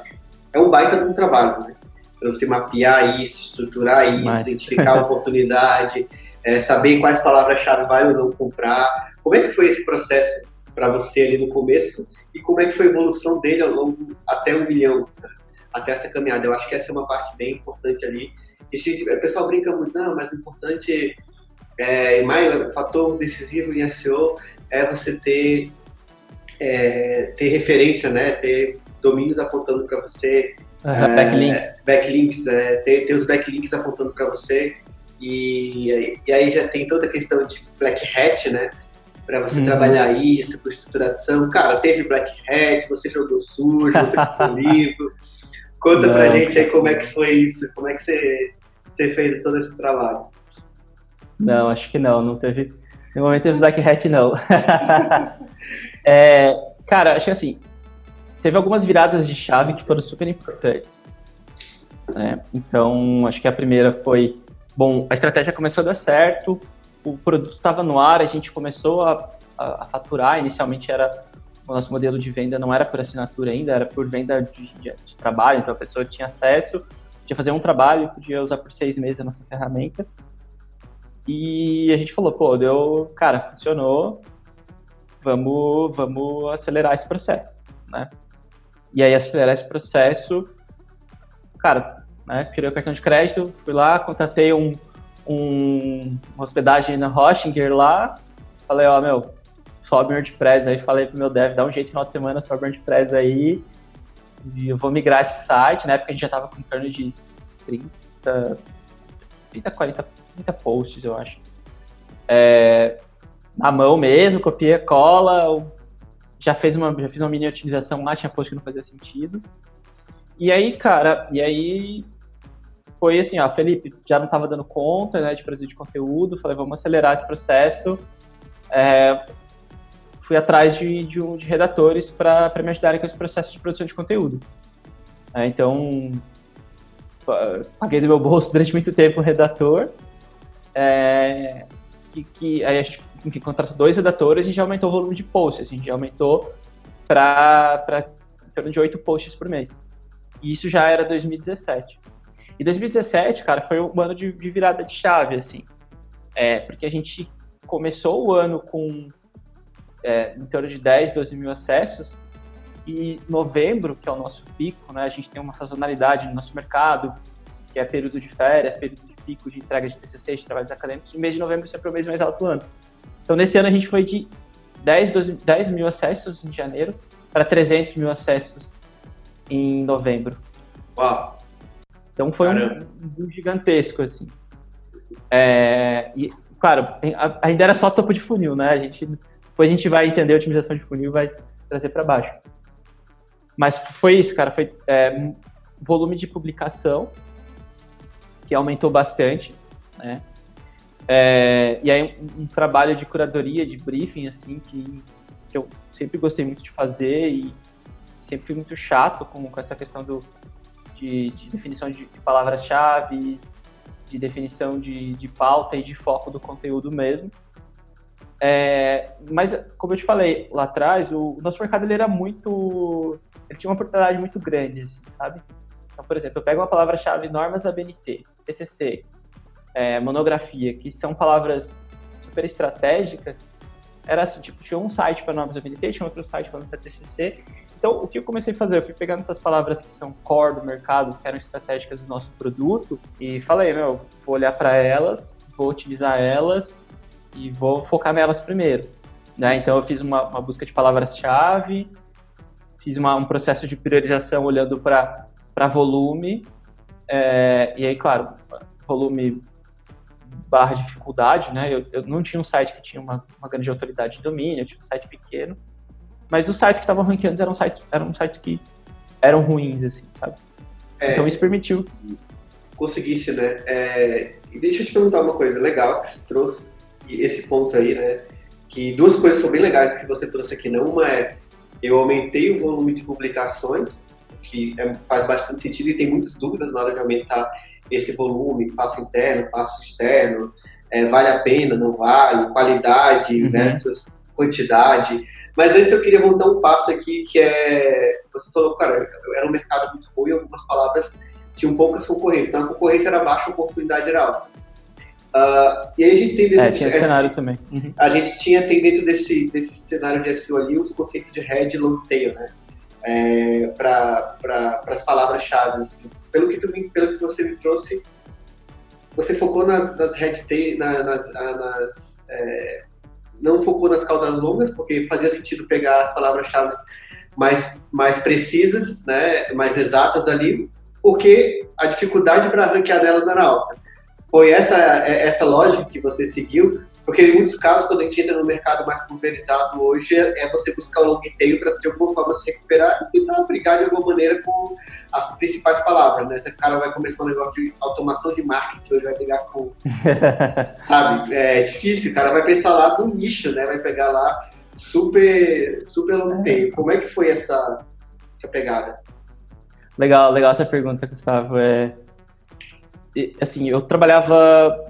é um baita de um trabalho, né? Para você mapear isso, estruturar isso, Mas... identificar a oportunidade, é, saber quais palavras-chave vai ou não comprar. Como é que foi esse processo para você ali no começo e como é que foi a evolução dele ao longo até um milhão, até essa caminhada? Eu acho que essa é uma parte bem importante ali. E o pessoal brinca muito, não, mas o importante, é, mais o fator decisivo em SEO é você ter, é, ter referência, né? ter domínios apontando para você, Uhum, é, backlinks. Backlinks, é, ter, ter os backlinks apontando para você. E, e aí já tem toda a questão de Black Hat, né? Para você uhum. trabalhar isso, com estruturação. Cara, teve Black Hat, você jogou sujo, você comprou livro. Conta Não, pra gente aí como é que foi isso, como é que você, você fez todo esse trabalho. Não, acho que não, não teve. No momento teve Black Hat, não. é, cara, acho que assim, teve algumas viradas de chave que foram super importantes. Né? Então, acho que a primeira foi, bom, a estratégia começou a dar certo, o produto estava no ar, a gente começou a, a, a, faturar, inicialmente era, o nosso modelo de venda não era por assinatura ainda, era por venda de, de, de trabalho, então a pessoa tinha acesso, podia fazer um trabalho, podia usar por seis meses a nossa ferramenta, e a gente falou, pô, deu, cara, funcionou, vamos, vamos acelerar esse processo, né? E aí acelerar esse processo, cara, né, tirei o cartão de crédito, fui lá, contratei um, um, uma hospedagem na Hoshinger lá, falei, ó, meu, sobe WordPress aí, falei pro meu dev, dá um jeito no final de semana, sobe WordPress aí, e eu vou migrar esse site, na época a gente já tava com em torno de 30, 30, 40, 30 posts, eu acho. É, na mão mesmo, copia, cola, já fez uma, já fiz uma mini otimização lá, tinha post que não fazia sentido. E aí, cara, e aí foi assim, ó, Felipe, já não estava dando conta, né, de produzir de conteúdo, falei, vamos acelerar esse processo. É, fui atrás de, de, de redatores para me ajudarem com esse processo de produção de conteúdo. É, então, paguei do meu bolso durante muito tempo um redator, é, que, que aí a gente enfim, contratou dois redatores e já aumentou o volume de posts, a gente já aumentou para em torno de oito posts por mês. E isso já era 2017. E 2017, cara, foi um ano de, de virada de chave, assim. É, porque a gente começou o ano com é, em torno de 10, 12 mil acessos, e novembro, que é o nosso pico, né, a gente tem uma sazonalidade no nosso mercado, que é período de férias, período de pico de entrega de TCC, de trabalhos acadêmicos, o mês de novembro sempre é o mês mais alto do ano. Então, nesse ano a gente foi de 10, 12, 10 mil acessos em janeiro para 300 mil acessos em novembro. Uau! Então foi um, um, gigantesco, assim. É, e, claro, ainda era só topo de funil, né? A gente, depois a gente vai entender a otimização de funil e vai trazer para baixo. Mas foi isso, cara. Foi é, volume de publicação que aumentou bastante, né? É, e aí um, trabalho de curadoria, de briefing, assim, que, que eu sempre gostei muito de fazer e sempre fui muito chato com, com essa questão do, de, de definição de, de palavras-chave, de definição de, de pauta e de foco do conteúdo mesmo. É, mas, como eu te falei lá atrás, o, o, nosso mercado ele era muito. Ele tinha uma oportunidade muito grande, assim, sabe? Então, por exemplo, eu pego uma palavra-chave normas ABNT, TCC, é, monografia, que são palavras super estratégicas. Era assim, tipo, tinha um site para normas ABNT, tinha outro site para TCC, então, o que eu comecei a fazer? Eu fui pegando essas palavras que são core do mercado, que eram estratégicas do nosso produto, e falei, meu, vou olhar para elas, vou utilizar elas e vou focar nelas primeiro. Né? Então, eu fiz uma, uma busca de palavras-chave, fiz uma, um processo de priorização olhando para volume, é, e aí, claro, volume barra dificuldade, né? Eu, eu, não tinha um site que tinha uma, uma grande autoridade de domínio, eu tinha um site pequeno. Mas os sites que estavam ranqueando eram sites, eram sites que eram ruins, assim, sabe? É, então isso permitiu. Conseguisse, né? É, e deixa eu te perguntar uma coisa legal que você trouxe esse ponto aí, né? Que duas coisas são bem legais que você trouxe aqui. Não uma é eu aumentei o volume de publicações, que é, faz bastante sentido e tem muitas dúvidas na hora de aumentar esse volume, faço interno, faço externo, é, vale a pena, não vale, qualidade uhum. versus quantidade. Mas antes eu queria voltar um passo aqui, que é. Você falou, cara, era um mercado muito e algumas palavras tinham poucas concorrências. Então a concorrência era baixa, a oportunidade era alta. Uh, e aí a gente tem dentro é, desse, cenário também. Uhum. A gente tinha tem dentro desse, desse cenário de SEO ali os conceitos de head e long tail, né? É, para pra, as palavras-chave. Assim. Pelo, que tu, pelo que você me trouxe, você focou nas, nas head tail, nas, nas, nas é, não focou nas caudas longas, porque fazia sentido pegar as palavras-chave mais, mais precisas, né, mais exatas ali, porque a dificuldade para ranquear delas era alta. Foi essa, é, essa lógica que você seguiu, porque em muitos casos, quando a gente entra no mercado mais pulverizado hoje, é você buscar o long tail para de alguma forma se recuperar e tentar brigar de alguma maneira com as principais palavras, né? Se o cara vai começar um negócio de automação de marketing, hoje vai pegar com. sabe? É difícil, o cara vai pensar lá no nicho, né? Vai pegar lá super, super long tail. Como é que foi essa, essa pegada? Legal, legal essa pergunta, Gustavo. É, assim, eu trabalhava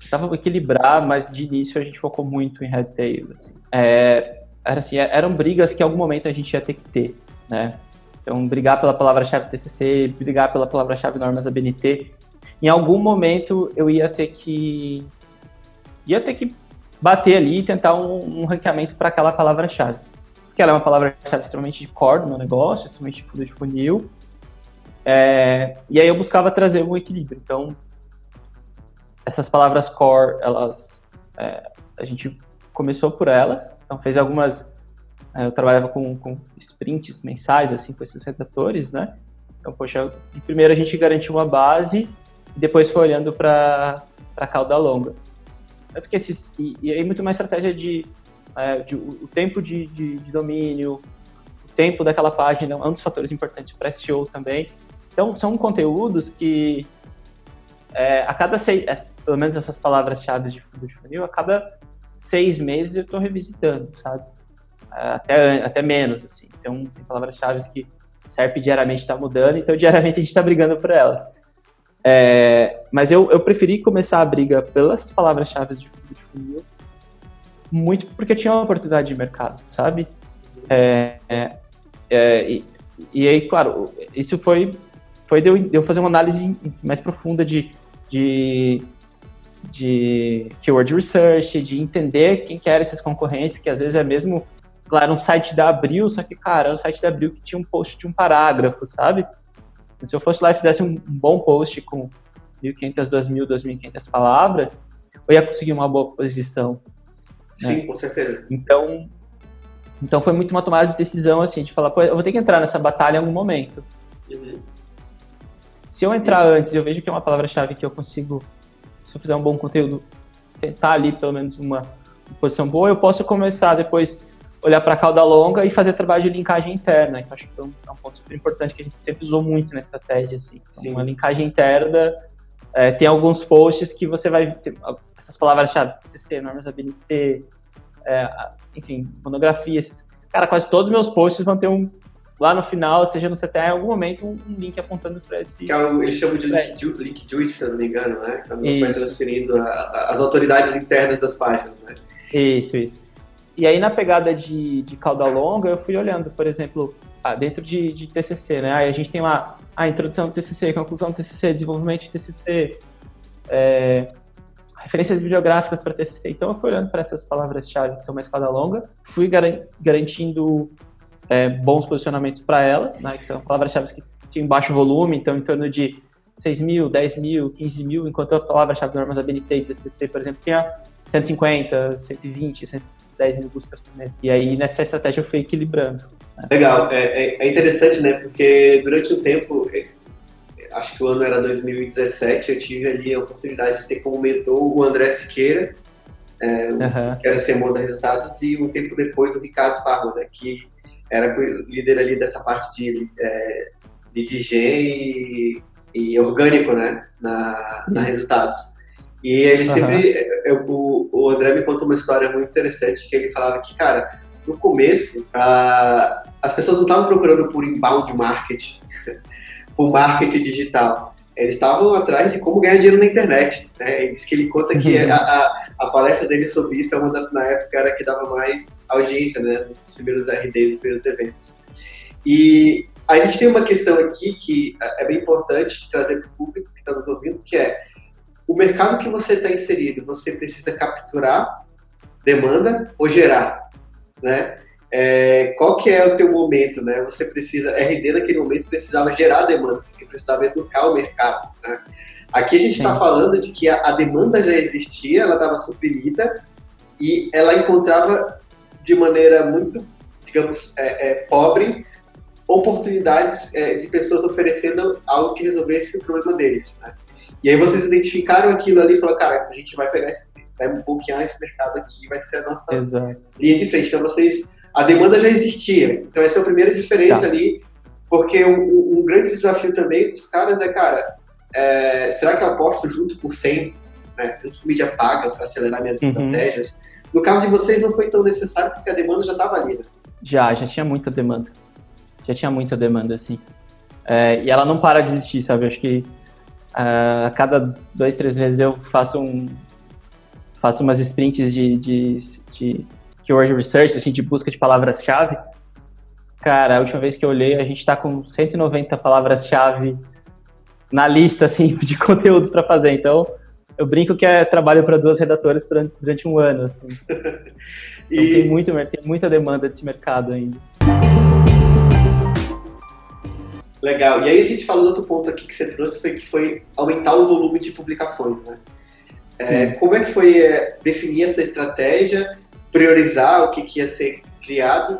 tentava equilibrar, mas de início a gente focou muito em Red Tail. Assim. É, era assim, eram brigas que em algum momento a gente ia ter que ter, né? Então, brigar pela palavra-chave TCC, brigar pela palavra-chave normas ABNT, em algum momento eu ia ter que ia ter que bater ali e tentar um, um ranqueamento para aquela palavra-chave. Porque ela é uma palavra-chave extremamente de core no negócio, extremamente de funil. É, e aí eu buscava trazer um equilíbrio. Então, essas palavras core, elas, é, a gente começou por elas. Então, fez algumas. É, eu trabalhava com, com sprints mensais, assim, com esses redatores, né? Então, poxa, primeiro a gente garantiu uma base depois foi olhando para a cauda longa. Tanto que esses, e, e aí muito mais estratégia de, é, de o, tempo de, de, de, domínio, o tempo daquela página, é um dos fatores importantes para SEO também. Então, são conteúdos que é, a cada seis, é, pelo menos essas palavras-chave de fundo de funil, a cada seis meses eu estou revisitando, sabe? É, até, até menos, assim. Então, tem palavras-chave que SERP diariamente está mudando, então diariamente a gente está brigando por elas. É, mas eu, eu preferi começar a briga pelas palavras-chave de, de funil, muito porque tinha uma oportunidade de mercado, sabe? É, é, é, e, e, aí, claro, isso foi, foi de eu, de eu fazer uma análise mais profunda de, de, de keyword research, de entender quem que eram esses concorrentes, que às vezes é mesmo, claro, um site da Abril, só que, cara, um site da Abril que tinha um post de um parágrafo, sabe? Se eu fosse lá e fizesse um bom post com 1.500, 2.000, 2.500 palavras, eu ia conseguir uma boa posição. Né? Sim, com certeza. Então, então foi muito uma tomada de decisão, assim, de falar, pô, eu vou ter que entrar nessa batalha em algum momento. Uhum. Se eu entrar antes, eu vejo que é uma palavra-chave que eu consigo, se eu fizer um bom conteúdo, tentar ali pelo menos uma posição boa, eu posso começar depois olhar para a cauda longa e fazer trabalho de linkagem interna, que eu acho que é um, é um, ponto super importante que a gente sempre usou muito na estratégia. Assim. Então, uma linkagem interna, é, tem alguns posts que você vai ter essas palavras-chave, TCC, normas ABNT, é, enfim, monografia. Esses, cara, quase todos os meus posts vão ter um, lá no final, seja no CTA, em algum momento, um, link apontando para esse. Que é o, eles chamam de link, ju, link juice, se eu não me engano, né? Quando você vai transferindo a, a, as autoridades internas das páginas, né? Isso, isso. E aí, na pegada de, de cauda longa, eu fui olhando, por exemplo, ah, dentro de, de TCC, né? Aí a gente tem lá a introdução do TCC, conclusão do TCC, desenvolvimento de TCC, é, referências bibliográficas para TCC. Então, eu fui olhando para essas palavras-chave que são mais cauda longa, fui garantindo é, bons posicionamentos para elas, né? São palavras-chave que tinham baixo volume, então em torno de 6 mil, 10 mil, 15 mil, enquanto a palavra-chave normas ABNT e TCC, por exemplo, tinha 150, 120, 130 10 mil buscas por mês. E aí nessa estratégia eu fui equilibrando. Né? Legal, é, é, é, interessante, né? Porque durante um tempo, é, acho que o ano era 2017, eu tive ali a oportunidade de ter como mentor o André Siqueira, é, uhum. que era CMO da Resultados, e um tempo depois o Ricardo Parma, né, que era líder ali dessa parte de, é, de e, e orgânico, né, na, na Resultados. E ele uhum. sempre. Eu, o, o André me contou uma história muito interessante que ele falava que, cara, no começo, a, as pessoas não estavam procurando por inbound marketing, por marketing digital. Eles estavam atrás de como ganhar dinheiro na internet. Né? Que ele conta que uhum. a, a, a, palestra dele sobre isso é uma das, na época, era que dava mais audiência, né? Nos primeiros RDs, nos primeiros eventos. E a gente tem uma questão aqui que é bem importante trazer para o público que está nos ouvindo, que é o mercado que você está inserido, você precisa capturar demanda ou gerar, né? É, qual que é o teu momento, né? Você precisa, RD naquele momento precisava gerar demanda, precisava educar o mercado, né? Aqui a gente está falando de que a, a, demanda já existia, ela estava suprimida e ela encontrava de maneira muito, digamos, é, é, pobre oportunidades é, de pessoas oferecendo algo que resolvesse o problema deles. Né? E aí vocês identificaram aquilo ali e falaram, cara, a gente vai pegar esse, vai bloquear esse mercado aqui, vai ser a nossa Exato. linha de frente. Então vocês, a demanda já existia. Então essa é a primeira diferença tá. ali, porque um, um, grande desafio também dos caras é, cara, é, será que eu aposto junto por 100, né, junto com mídia paga para acelerar minhas uhum. estratégias? No caso de vocês não foi tão necessário porque a demanda já estava ali, né? Já, já tinha muita demanda. Já tinha muita demanda, assim. É, e ela não para de existir, sabe? Acho que Uh, a cada dois, três meses eu faço um faço umas sprints de, de, de keyword research, assim, de busca de palavras-chave. Cara, a última vez que eu olhei, a gente está com 190 palavras-chave na lista, assim, de conteúdo para fazer. Então, eu brinco que é trabalho para duas redatoras durante, durante um ano, assim. e... Então, tem, muito, tem muita demanda desse mercado ainda. Legal. E aí a gente falou outro ponto aqui que você trouxe, foi que foi aumentar o volume de publicações, né? É, como é que foi é, definir essa estratégia, priorizar o que, que ia ser criado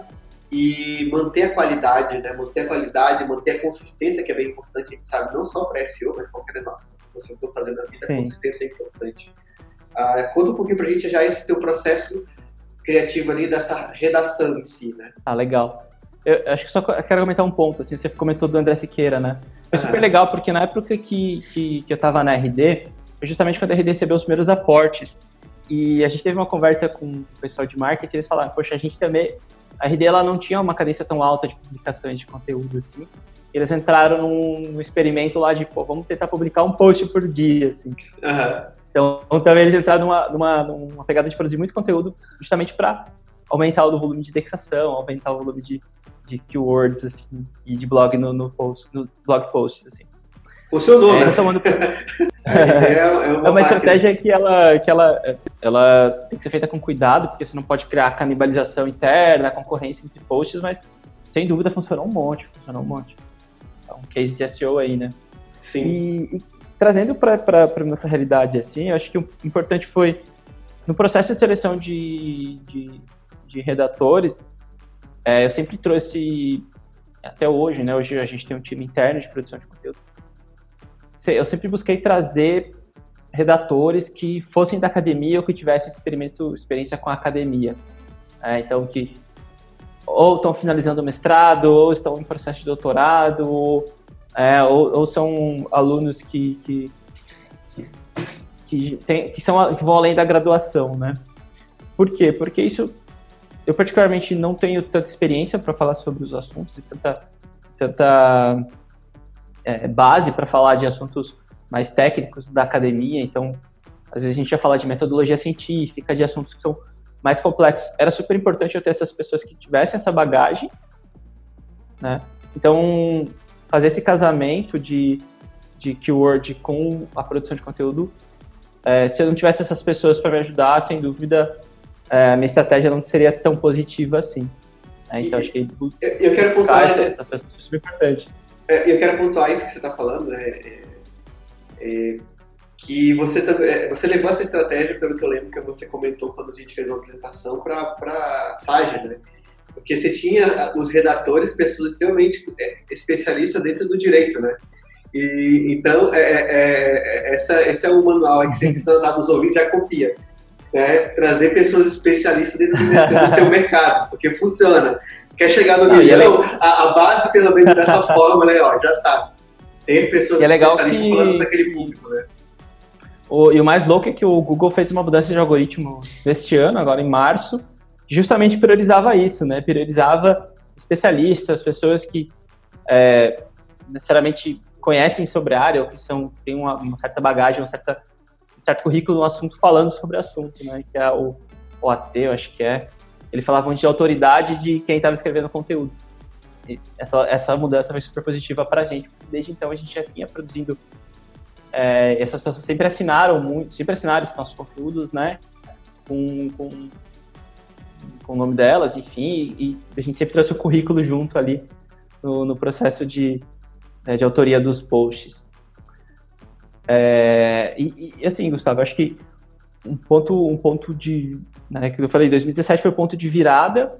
e manter a qualidade, né? Manter a qualidade, manter a consistência, que é bem importante, a gente sabe, não só para SEO, mas qualquer negócio que você for fazendo na vida, Sim. a consistência é importante. Ah, conta um pouquinho pra gente já esse teu processo criativo ali dessa redação em si, né? Ah, legal. Eu acho que só quero comentar um ponto, assim, você comentou do André Siqueira, né? Foi super legal, porque na época que, que, que eu tava na RD, foi justamente quando a RD recebeu os primeiros aportes. E a gente teve uma conversa com o pessoal de marketing, eles falaram, poxa, a gente também... A RD, ela não tinha uma cadência tão alta de publicações de conteúdo, assim. Eles entraram num, experimento lá de, pô, vamos tentar publicar um post por dia, assim. Uhum. Então, também eles entraram numa, numa, numa pegada de produzir muito conteúdo justamente para aumentar o volume de indexação, aumentar o volume de, de keywords, assim, e de blog no, no, post, no blog posts, assim. Funcionou, é, né? Tomando... é, é, uma, é uma estratégia que, ela, que ela, ela tem que ser feita com cuidado, porque você não pode criar canibalização interna, concorrência entre posts, mas sem dúvida funcionou um monte, funcionou um monte. É um case de SEO aí, né? Sim. E, e trazendo para a nossa realidade, assim, eu acho que o importante foi, no processo de seleção de, de, de redatores, é, eu sempre trouxe, até hoje, né? Hoje a gente tem um time interno de produção de conteúdo. Eu sempre busquei trazer redatores que fossem da academia ou que tivessem experimento, experiência com a academia. É, então, que ou estão finalizando o mestrado, ou estão em processo de doutorado, ou, é, ou, ou, são alunos que, que, que, tem, que, são, que vão além da graduação, né? Por quê? Porque isso eu particularmente não tenho tanta experiência para falar sobre os assuntos e tanta, tanta é, base para falar de assuntos mais técnicos da academia, então às vezes a gente ia falar de metodologia científica, de assuntos que são mais complexos. Era super importante eu ter essas pessoas que tivessem essa bagagem, né? Então, fazer esse casamento de, de keyword com a produção de conteúdo, é, se eu não tivesse essas pessoas para me ajudar, sem dúvida, é, minha estratégia não seria tão positiva assim. Né? Então, e, acho que eu, eu quero pontuar essas, essas pessoas é super importante. É, eu quero pontuar isso que você está falando, né? É, é, que você, é, você levou essa estratégia, pelo que eu lembro que você comentou quando a gente fez uma apresentação para a Saja, né? Porque você tinha os redatores, pessoas extremamente especialistas dentro do direito, né? E, então, é, é, essa, esse é o manual que você que está nos ouvindo, já copia né, trazer pessoas especialistas dentro do, do seu mercado, porque funciona. Quer chegar no milhão, a, a, base, pelo menos dessa forma, né, ó, já sabe. Tem pessoas é legal especialistas que... falando para aquele público, né? O, e o mais louco é que o Google fez uma mudança de algoritmo este ano, agora em março, justamente priorizava isso, né? Priorizava especialistas, pessoas que é, necessariamente conhecem sobre a área ou que são, têm uma, uma certa bagagem, uma certa certo currículo no assunto falando sobre o assunto, né? Que é o OAT, eu acho que é. Ele falava de autoridade de quem estava escrevendo o conteúdo. E essa, essa mudança foi super positiva para a gente. Desde então a gente já vinha produzindo. É, essas pessoas sempre assinaram muito, sempre assinaram esses nossos conteúdos, né? Com, com, com o nome delas, enfim, e a gente sempre trouxe o currículo junto ali no, no processo de, é, de autoria dos posts. É, e, e, assim, Gustavo, acho que um ponto, um ponto de. Né, que eu falei, 2017 foi o ponto de virada,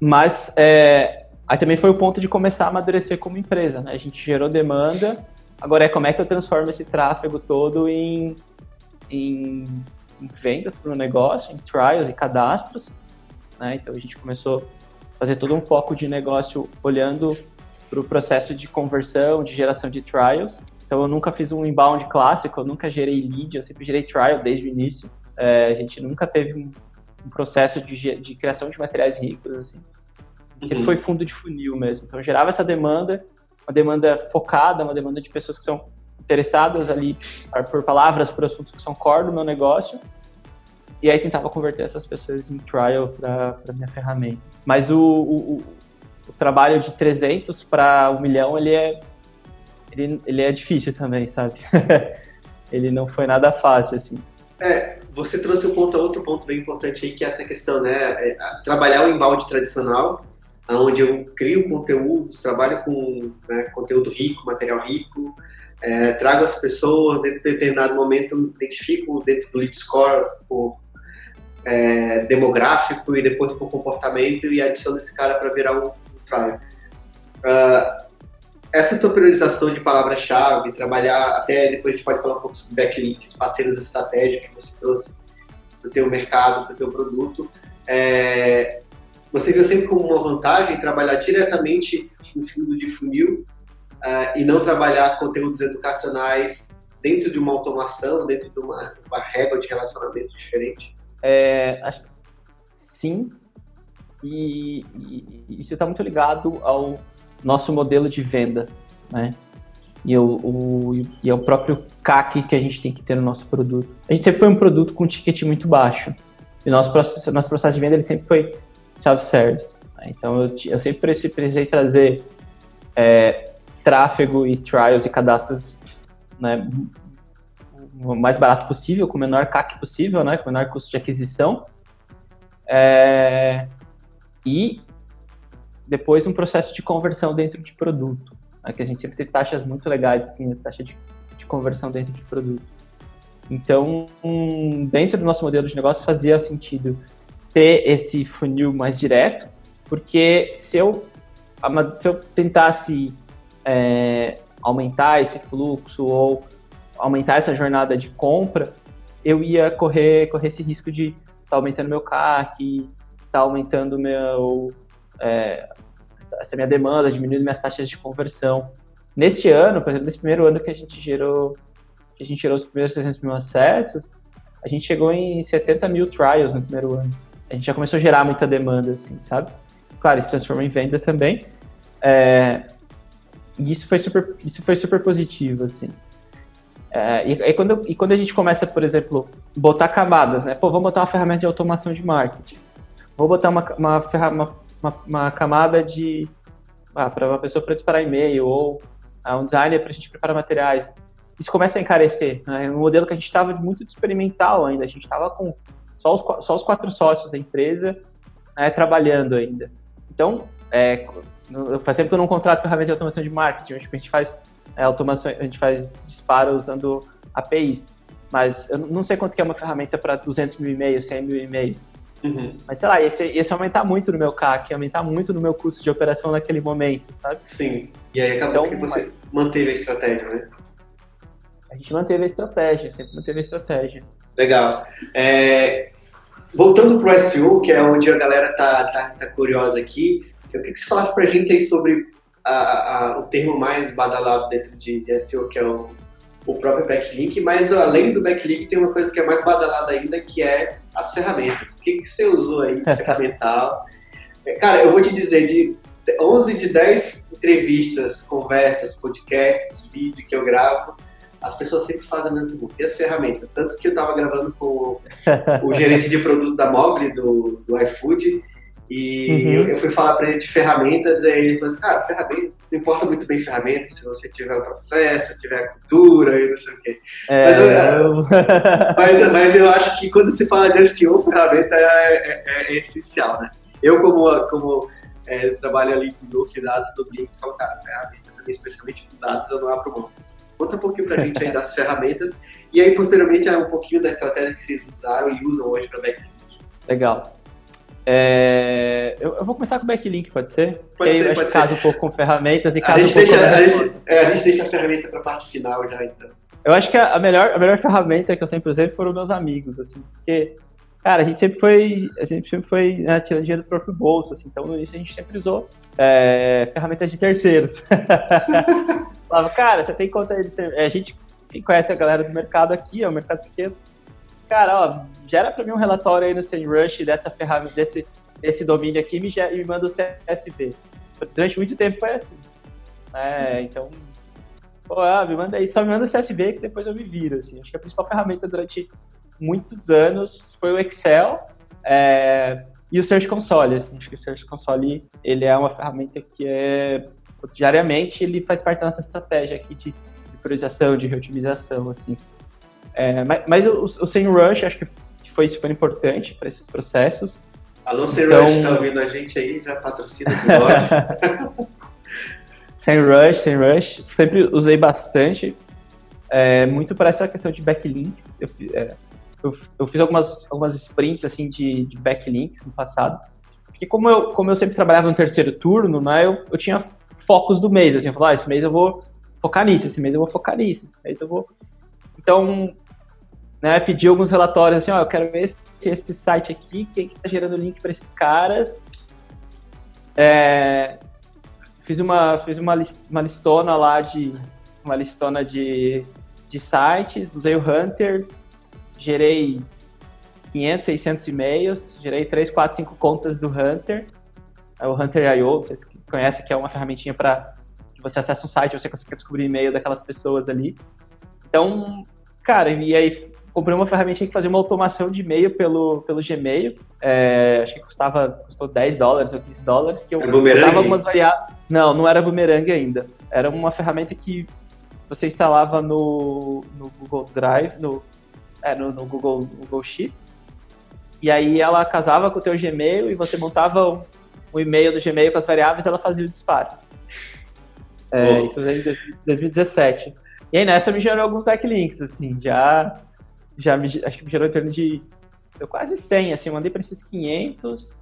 mas é, aí também foi o ponto de começar a amadurecer como empresa. Né? A gente gerou demanda, agora é como é que eu transformo esse tráfego todo em, em, em vendas para o negócio, em trials e cadastros. Né? Então a gente começou a fazer todo um foco de negócio olhando para o processo de conversão, de geração de trials. Então eu nunca fiz um inbound clássico, eu nunca gerei lead, eu sempre gerei trial desde o início. É, a gente nunca teve um, um processo de, de, criação de materiais ricos, assim. Sempre uhum. foi fundo de funil mesmo. Então eu gerava essa demanda, uma demanda focada, uma demanda de pessoas que são interessadas ali por palavras, por assuntos que são core do meu negócio. E aí tentava converter essas pessoas em trial para minha ferramenta. Mas o, o, o trabalho de 300 para um milhão, ele é ele, ele é difícil também, sabe? ele não foi nada fácil, assim. É, você trouxe um ponto, outro ponto bem importante aí, que é essa questão, né? É, trabalhar o embalde tradicional, onde eu crio conteúdos, trabalho com né, conteúdo rico, material rico, é, trago as pessoas, dentro de determinado momento, identifico dentro do lead score por é, demográfico e depois por comportamento e adiciono esse cara para virar um, um trial. Uh, essa tua priorização de palavra-chave, trabalhar, até depois a gente pode falar um pouco sobre backlinks, parceiros estratégicos que você trouxe para o teu mercado, para o teu produto, é, você viu sempre como uma vantagem trabalhar diretamente no fundo de funil uh, e não trabalhar conteúdos educacionais dentro de uma automação, dentro de uma, uma régua de relacionamento diferente? É, acho, sim, e, e isso está muito ligado ao nosso modelo de venda, né? E, o, o, e é o próprio CAC que a gente tem que ter no nosso produto. A gente sempre foi um produto com ticket muito baixo. E nosso processo, nosso processo de venda ele sempre foi self-service. Né? Então eu, eu sempre precisei trazer é, tráfego e trials e cadastros né, o mais barato possível, com o menor CAC possível, né, com o menor custo de aquisição. É, e depois um processo de conversão dentro de produto, né, que a gente sempre tem taxas muito legais, assim, a taxa de, de conversão dentro de produto. Então, dentro do nosso modelo de negócio fazia sentido ter esse funil mais direto, porque se eu, se eu tentasse é, aumentar esse fluxo ou aumentar essa jornada de compra, eu ia correr, correr esse risco de estar tá aumentando meu CAC, estar tá aumentando meu, é, essa minha demanda, diminuindo minhas taxas de conversão. Neste ano, por exemplo, nesse primeiro ano que a gente gerou, que a gente gerou os primeiros 300 mil acessos, a gente chegou em 70 mil trials no primeiro ano. A gente já começou a gerar muita demanda, assim, sabe? Claro, isso transforma em venda também. É, e isso foi super, isso foi super positivo, assim. É, e, e, quando, e quando a gente começa, por exemplo, botar camadas, né? Pô, vamos botar uma ferramenta de automação de marketing. Vou botar uma, uma, uma, uma, uma camada de ah, para uma pessoa para disparar e-mail ou ah, um designer para a gente preparar materiais. Isso começa a encarecer. Né? Um modelo que a gente estava muito experimental ainda. A gente estava com só os, só os quatro sócios da empresa né, trabalhando ainda. Então, é, faz tempo que eu não contrato ferramenta de automação de marketing. A gente faz é, automação, a gente faz disparo usando APIs. Mas eu não sei quanto que é uma ferramenta para 200 mil e-mails, 100 mil e-mails. Uhum. Mas sei lá, esse, esse aumentar muito no meu CAC, aumentar muito no meu custo de operação naquele momento, sabe? Sim. E aí acabou então, que você mas... manteve a estratégia, né? A gente manteve a estratégia, sempre manteve a estratégia. Legal. É, voltando para o SEO, que é onde a galera tá, tá, tá curiosa aqui, eu queria que você falasse para a gente aí sobre a, a, o termo mais badalado dentro de, de SEO, que é o o próprio backlink, mas além do backlink tem uma coisa que é mais badalada ainda, que é as ferramentas. O que, que você usou aí de ferramental? É, cara, eu vou te dizer, de 11 de 10 entrevistas, conversas, podcasts, vídeo que eu gravo, as pessoas sempre fazem a mesma pergunta. E as ferramentas? Tanto que eu estava gravando com o gerente de produto da Móvel, do, do iFood, e uhum. eu, eu, fui falar para ele de ferramentas, e ele falou assim, cara, ferramenta, não importa muito bem ferramentas, se você tiver o processo, tiver a cultura e não sei o quê. É, mas, eu, mas, mas, eu acho que quando se fala de SEO, ferramenta é, é, é essencial, né? Eu, como, como é, trabalho ali com Golf dados do Blink, falo, cara, ferramenta também, especialmente com dados, eu não abro mão. Conta um pouquinho pra gente aí das ferramentas, e aí, posteriormente, um pouquinho da estratégia que vocês usaram e usam hoje para backlink. Legal. É, eu, eu, vou começar com o backlink, pode ser? Pode ser, pode ser. um pouco com ferramentas e cada um pouco deixa, a, gente, é, a gente deixa a ferramenta para a parte final já, então. Eu acho que a, melhor, a melhor ferramenta que eu sempre usei foram meus amigos, assim, porque, cara, a gente sempre foi, a gente sempre foi né, tirando dinheiro do próprio bolso, assim, então no início a gente sempre usou é, ferramentas de terceiros. Falava, cara, você tem conta de ser... A gente conhece a galera do mercado aqui, é um mercado pequeno, cara, ó, gera para mim um relatório aí no SEMrush dessa ferramenta, desse, desse domínio aqui e me, me manda o CSV. Durante muito tempo foi assim. É, então, pô, ah, me manda aí, só me manda o CSV que depois eu me viro, assim. Acho que a principal ferramenta durante muitos anos foi o Excel é, e o Search Console, assim. Acho que o Search Console, ele é uma ferramenta que é, diariamente, ele faz parte da nossa estratégia aqui de, de priorização, de reutilização, assim. É, mas, mas o, o SEMrush acho que foi super importante para esses processos. Alô, SEMrush, então... tá ouvindo a gente aí? Já patrocina o SEMrush, SEMrush, sempre usei bastante, é, muito para essa questão de backlinks. Eu, é, eu, eu, fiz algumas, algumas sprints assim de, de backlinks no passado, porque como eu, como eu sempre trabalhava no terceiro turno, né, eu, eu tinha focos do mês, assim, eu falava, ah, esse mês eu vou focar nisso, esse mês eu vou focar nisso, esse mês eu vou... Então, né, pedi alguns relatórios assim, ó, eu quero ver se esse site aqui, quem que tá gerando link para esses caras. É, fiz uma, fiz uma, uma listona lá de uma listona de, de sites, usei o Hunter, gerei 500, 600 e-mails, gerei 3, 4, 5 contas do Hunter. É o Hunter.io, vocês conhecem que é uma ferramentinha para você acessa um site, você consegue descobrir e-mail daquelas pessoas ali. Então, cara, e aí comprei uma ferramenta que fazia uma automação de e-mail pelo, pelo Gmail. É, acho que custava custou 10 dólares ou 15 dólares. Que eu é algumas variáveis. Não, não era boomerang ainda. Era uma ferramenta que você instalava no, no Google Drive, no, é, no, no Google, Google Sheets. E aí ela casava com o teu Gmail e você montava o, o e-mail do Gmail com as variáveis ela fazia o disparo. É, isso em 2017. E aí nessa me gerou alguns backlinks, assim, já já acho que me gerou em torno de eu quase 100, assim, mandei para esses 500,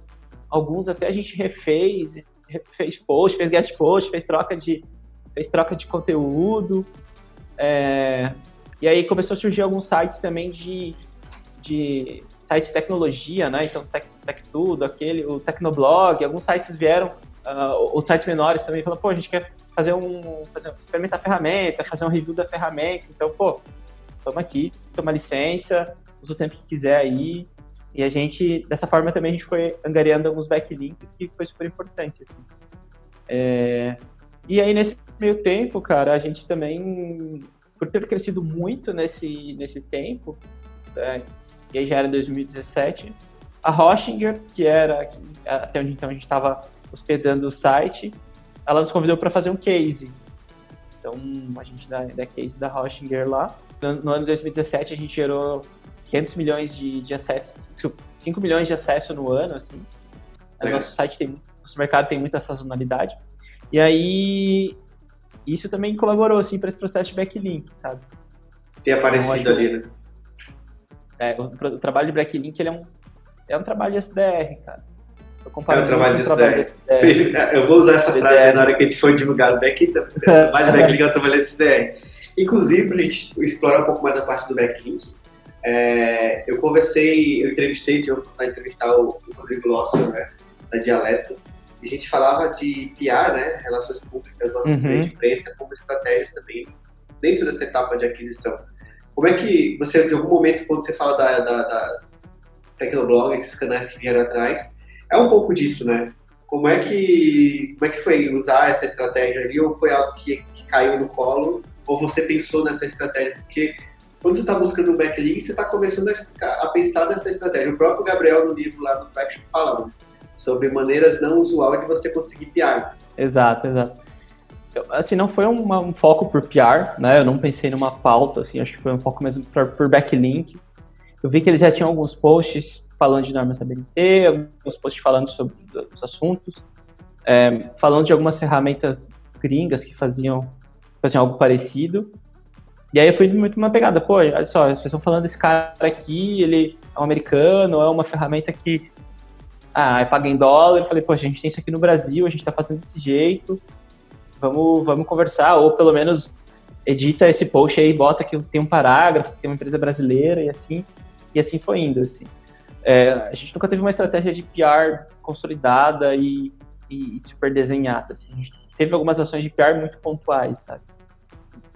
alguns até a gente refez, fez post, fez guest post, fez troca de, fez troca de conteúdo, é, e aí começou a surgir alguns sites também de, de sites de tecnologia, né, então Tech, Tech Tudo, aquele, o Tecnoblog, alguns sites vieram, uh, os sites menores também, falando, pô, a gente quer fazer um, fazer, experimentar a ferramenta, fazer um review da ferramenta, então, pô, toma aqui, toma licença, usa o tempo que quiser aí. E a gente, dessa forma também, a gente foi angariando alguns backlinks que foi super importante, assim. É... E aí, nesse meio tempo, cara, a gente também, por ter crescido muito nesse, nesse tempo, né, e aí já era 2017, a Hoshinger, que era até onde então a gente estava hospedando o site, ela nos convidou para fazer um case. Então, a gente dá, dá case da Hoshinger lá no, ano de 2017 a gente gerou 500 milhões de, de acessos, 5 milhões de acessos no ano, assim. O nosso site tem, nosso mercado tem muita sazonalidade. E aí, isso também colaborou, assim, para esse processo de backlink, sabe? Tem aparecido então, ali, né? É, o, o, trabalho de backlink, ele é um, é um trabalho de SDR, cara. Eu comparo é um trabalho, de, trabalho de SDR. Eu vou usar essa frase na hora que a gente for divulgar o back, então, o trabalho de backlink é um trabalho de SDR. Inclusive, para a gente explorar um pouco mais a parte do backlink, é, eu conversei, eu entrevistei, tive a entrevistar o, o Rodrigo Losser, né, da Dialeto, e a gente falava de PR, né, relações públicas, assessoria uhum. de imprensa, como estratégias também dentro dessa etapa de aquisição. Como é que você, em algum momento, quando você fala da, da, da Tecnoblog, esses canais que vieram atrás, é um pouco disso, né? Como é que, como é que foi usar essa estratégia ali, ou foi algo que, que caiu no colo ou você pensou nessa estratégia? Porque quando você está buscando um backlink, você está começando a, a, pensar nessa estratégia. O próprio Gabriel, no livro lá do Traction, fala né? sobre maneiras não usual de você conseguir PR. Exato, exato. assim, não foi uma, um foco por PR, né? Eu não pensei numa pauta, assim, acho que foi um foco mesmo por, por backlink. Eu vi que eles já tinham alguns posts falando de normas ABNT, alguns posts falando sobre os assuntos, é, falando de algumas ferramentas gringas que faziam assim, algo parecido. E aí eu fui muito uma pegada, pô, olha só, vocês estão falando desse cara aqui, ele é um americano, é uma ferramenta que ah, paga em dólar. Eu falei, pô, a gente tem isso aqui no Brasil, a gente está fazendo desse jeito, vamos, vamos conversar, ou pelo menos edita esse post aí, bota que tem um parágrafo, tem uma empresa brasileira e assim, e assim foi indo, assim. É, a gente nunca teve uma estratégia de PR consolidada e, e, super desenhada, assim. A gente teve algumas ações de PR muito pontuais, sabe?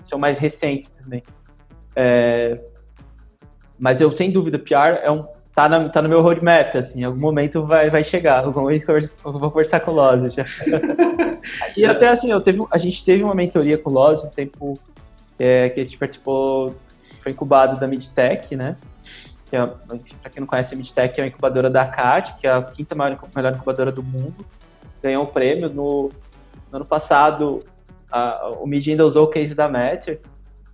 são mais recentes também. É, mas eu, sem dúvida, PR é um, tá, na, tá no meu roadmap, assim, em algum momento vai, vai chegar, algum momento eu vou conversar com o Loz já. e até assim, eu teve, a gente teve uma mentoria com o Loz um tempo é, que a gente participou, foi incubado da Midtech, né? Que é, pra quem não conhece, a Midtech é uma incubadora da CAT, que é a quinta maior, melhor incubadora do mundo. Ganhou o um prêmio no, no ano passado, a, o Mid ainda usou o case da Matter,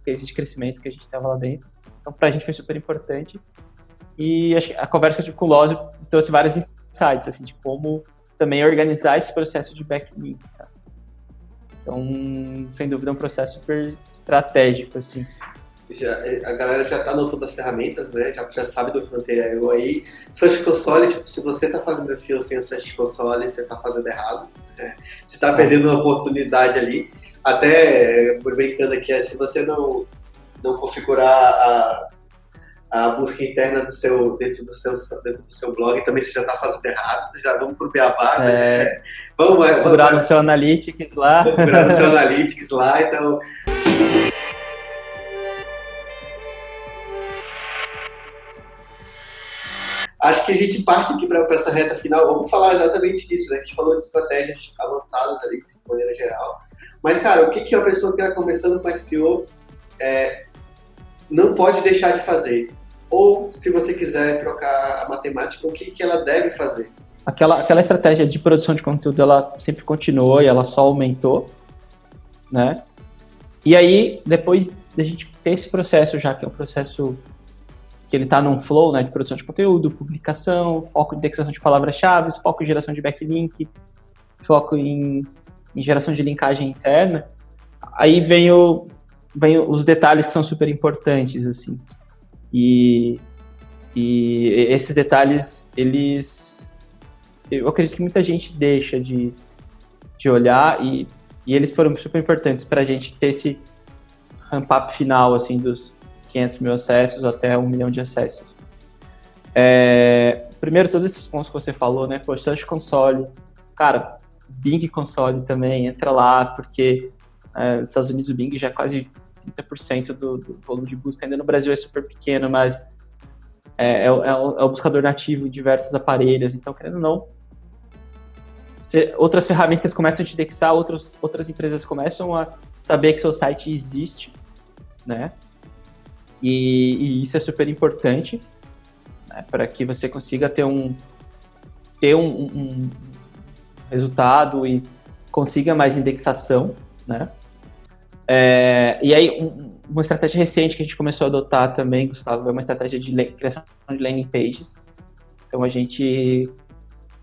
case de crescimento que a gente estava lá dentro. Então, para a gente foi super importante. E a conversa que eu tive com o Lozio trouxe vários insights, assim, de como também organizar esse processo de backlink, sabe? Então, sem dúvida, é um processo super estratégico, assim. Já, a galera já está anotando as ferramentas, né? Já, já sabe do Fronteira.io aí. Search Console, tipo, se você está fazendo assim ou sem o Search Console, você está fazendo errado. Né? Você está perdendo uma oportunidade ali. Até, por brincando aqui, é, se você não, não configurar a, a busca interna do seu, dentro, do seu, dentro do seu blog, também você já está fazendo errado. Já vamos pro Beabá, né? é. né? Vamos, vamos, vamos no seu Analytics lá. Vamos no seu Analytics lá, então... acho que a gente parte aqui para essa reta final. Vamos falar exatamente disso, né? A gente falou de estratégias avançadas ali, de maneira geral. Mas, cara, o que, que uma pessoa que está começando com SEO é, não pode deixar de fazer? Ou, se você quiser trocar a matemática, o que, que ela deve fazer? Aquela, aquela estratégia de produção de conteúdo, ela sempre continuou e ela só aumentou, né? E aí, depois da gente ter esse processo já, que é um processo que ele está num flow né, de produção de conteúdo, publicação, foco em indexação de palavras-chave, foco em geração de backlink, foco em, em, geração de linkagem interna. Aí vem, o, vem os detalhes que são super importantes, assim. E, e esses detalhes, eles... Eu acredito que muita gente deixa de, de olhar e, e eles foram super importantes para a gente ter esse ramp-up final, assim, dos, 500 mil acessos até um milhão de acessos. É, primeiro, todos esses pontos que você falou, né? Pô, Search Console, cara, Bing Console também, entra lá, porque é, nos Estados Unidos o Bing já é quase 30% do, do volume de busca, ainda no Brasil é super pequeno, mas é, é, é, o, é, o, buscador nativo em diversos aparelhos, então, querendo ou não, se, outras ferramentas começam a te indexar, outros, outras empresas começam a saber que seu site existe, né? E, e isso é super importante né, para que você consiga ter um, ter um, um, resultado e consiga mais indexação, né? É, e aí, um, uma estratégia recente que a gente começou a adotar também, Gustavo, é uma estratégia de criação de landing pages. Então, a gente,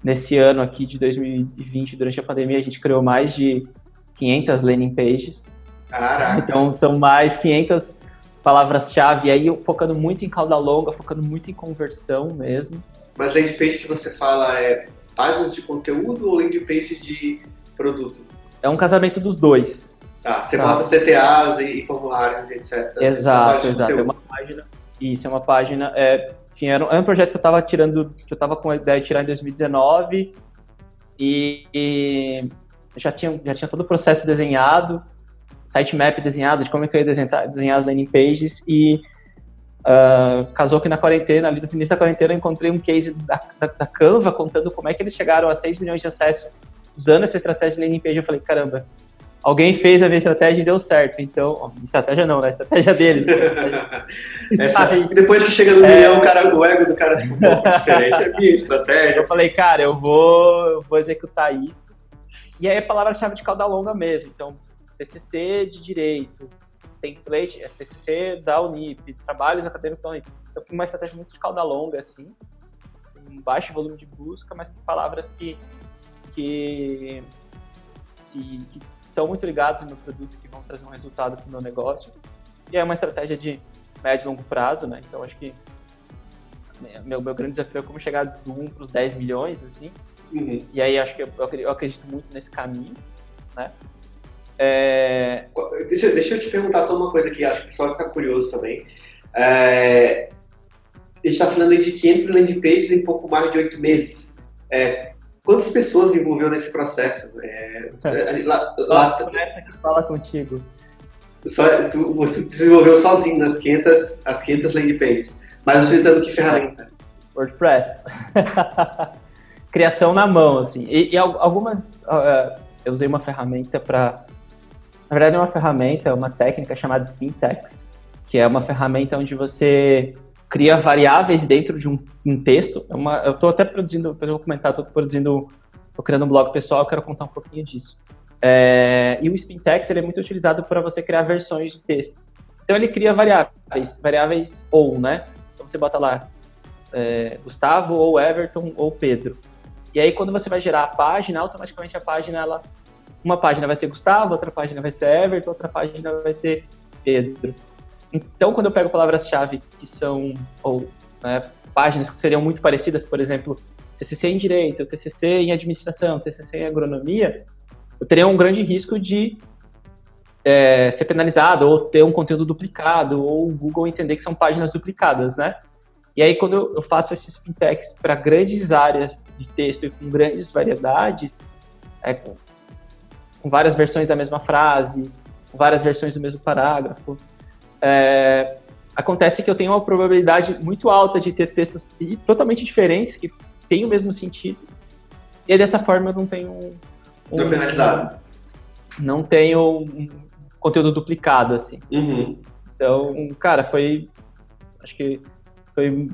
nesse ano aqui de 2020, durante a pandemia, a gente criou mais de 500 landing pages. Caraca! Então, são mais 500 palavras-chave, aí focando muito em cauda longa, focando muito em conversão mesmo. Mas landing page que você fala é páginas de conteúdo ou landing page de produto? É um casamento dos dois. Tá, você tá. bota CTAs e, formulários, etc. Exato, exato. É uma página. Isso, é uma página. É, enfim, era um, era um projeto que eu estava tirando, que eu estava com a ideia de tirar em 2019 e, e já tinha, já tinha todo o processo desenhado sitemap desenhado de como é que eu ia desenhar, desenhar as landing pages e uh, casou que na quarentena, ali no início da quarentena, eu encontrei um case da, da, da, Canva contando como é que eles chegaram a 6 milhões de acessos usando essa estratégia de landing page. Eu falei, caramba, alguém fez a minha estratégia e deu certo. Então, estratégia não, né? Estratégia deles. Essa, depois que chega no é... milhão, o, cara, o ego do cara fica um pouco diferente. É minha estratégia. Eu falei, cara, eu vou, eu vou executar isso. E aí a palavra-chave de cauda longa mesmo. Então, TCC de Direito, template, é, TCC da Unip, trabalhos acadêmicos da Unip. Então, foi uma estratégia muito de cauda longa, assim, um baixo volume de busca, mas com palavras que, que, que, que são muito ligadas no meu produto, que vão trazer um resultado para o meu negócio. E é uma estratégia de médio e longo prazo, né? Então, acho que meu, meu grande desafio é como chegar do 1 para os 10 milhões, assim. Uhum. E aí, acho que eu, eu acredito muito nesse caminho, né? É... Deixa, deixa eu te perguntar só uma coisa que acho que o pessoal fica curioso também. É... A gente está falando de 500 landing pages em pouco mais de oito meses. É... Quantas pessoas envolveu nesse processo? É... lá, lá... essa que fala contigo. Só, tu, você desenvolveu sozinho nas 500, as 500 landing pages. Mas utilizando que ferramenta? WordPress. Criação na mão, assim. E, e algumas... Uh, eu usei uma ferramenta para na verdade, é uma ferramenta, é uma técnica chamada Spintex, que é uma ferramenta onde você cria variáveis dentro de um, um texto. É uma, eu estou até produzindo, depois eu vou comentar, estou produzindo, estou criando um blog pessoal, eu quero contar um pouquinho disso. É, e o Spintex ele é muito utilizado para você criar versões de texto. Então ele cria variáveis, variáveis ou, né? Então você bota lá é, Gustavo ou Everton ou Pedro. E aí quando você vai gerar a página, automaticamente a página ela uma página vai ser Gustavo, outra página vai ser Everton, outra página vai ser Pedro. Então, quando eu pego palavras-chave que são, ou né, páginas que seriam muito parecidas, por exemplo, TCC em Direito, TCC em Administração, TCC em Agronomia, eu teria um grande risco de é, ser penalizado ou ter um conteúdo duplicado ou o Google entender que são páginas duplicadas, né? E aí, quando eu faço esses fintechs para grandes áreas de texto e com grandes variedades, é, com várias versões da mesma frase, com várias versões do mesmo parágrafo, é, acontece que eu tenho uma probabilidade muito alta de ter textos totalmente diferentes que têm o mesmo sentido. E aí, dessa forma eu não tenho um, um penalizado. Não tenho um conteúdo duplicado assim. Uhum. Então, cara, foi acho que foi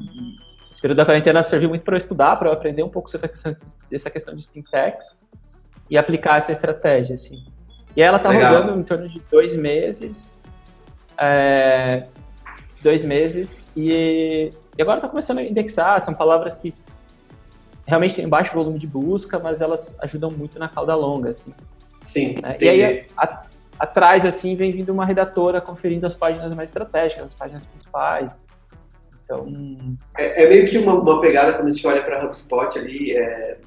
esse período da quarentena serviu muito para eu estudar, para eu aprender um pouco sobre essa questão, essa questão de Stintex e aplicar essa estratégia, assim. E ela tá Legal. rodando em torno de dois meses, é, dois meses, e, e agora tá começando a indexar, são palavras que realmente têm baixo volume de busca, mas elas ajudam muito na cauda longa, assim. Sim. É, e aí, a, atrás, assim, vem vindo uma redatora conferindo as páginas mais estratégicas, as páginas principais, então... É, é meio que uma, uma, pegada quando a gente olha para HubSpot ali. É...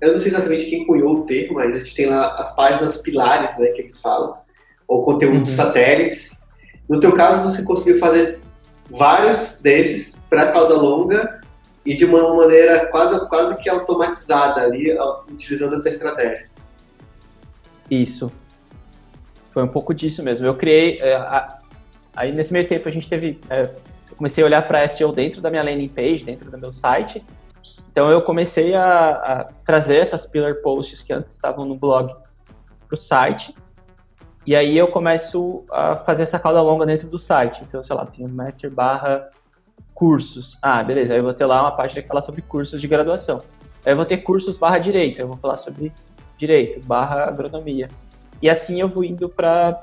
Eu não sei exatamente quem cunhou o termo, mas a gente tem lá as páginas pilares, né, que eles falam, ou conteúdo uhum. satélites. No teu caso, você conseguiu fazer vários desses para cauda longa e de uma maneira quase, quase que automatizada ali, utilizando essa estratégia. Isso. Foi um pouco disso mesmo. Eu criei. É, a, aí nesse meio tempo a gente teve é, eu comecei a olhar para SEO dentro da minha landing page, dentro do meu site. Então eu comecei a, a trazer essas pillar posts que antes estavam no blog para o site. E aí eu começo a fazer essa cauda longa dentro do site. Então, sei lá, tem um matter barra cursos. Ah, beleza. Aí eu vou ter lá uma página que fala sobre cursos de graduação. Aí eu vou ter cursos barra direito. Eu vou falar sobre direito barra agronomia. E assim eu vou indo para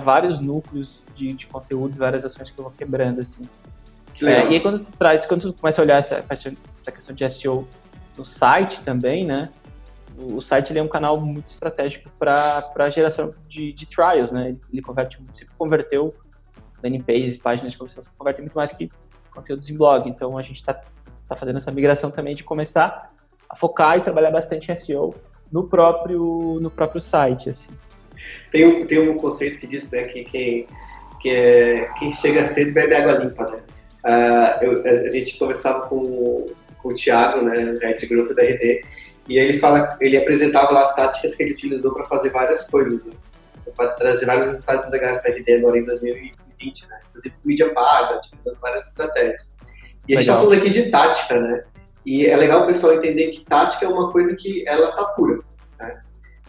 vários núcleos de, de conteúdo, várias ações que eu vou quebrando, assim. É, e aí quando tu traz, quando tu começa a olhar essa, essa questão de SEO no site também, né? O, site é um canal muito estratégico para geração de, de, trials, né? Ele converte, sempre converteu landing pages, páginas de conversão, converte muito mais que conteúdos em blog. Então a gente está tá fazendo essa migração também de começar a focar e trabalhar bastante SEO no próprio, no próprio site, assim. Tem um, tem um conceito que diz né, que quem que é quem chega cedo bebe água limpa, né? Uh, eu, a gente conversava com o Thiago, né, head grupo da RD, e ele fala, ele apresentava lá as táticas que ele utilizou para fazer várias coisas, né? para trazer vários resultados legais para a RD agora em 2020, né? Inclusive mídia paga, utilizando várias estratégias. E a gente está falando aqui de tática, né? E é legal o pessoal entender que tática é uma coisa que ela satura. Né?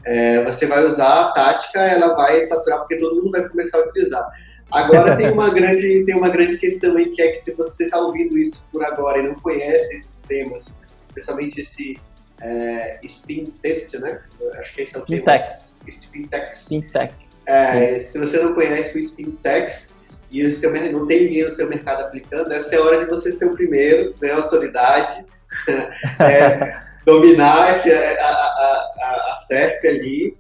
É, você vai usar a tática, ela vai saturar porque todo mundo vai começar a utilizar. Agora tem uma grande tem uma grande questão aí que é que se você está ouvindo isso por agora e não conhece esses temas, especialmente esse é, spin test, né? Acho que esse é o spin termo. Spin text. Spin. É, se você não conhece o spin text e o seu, não tem ninguém no seu mercado aplicando, essa é a hora de você ser o primeiro, né? Autoridade, é, dominar esse, a, a, a, a CERP ali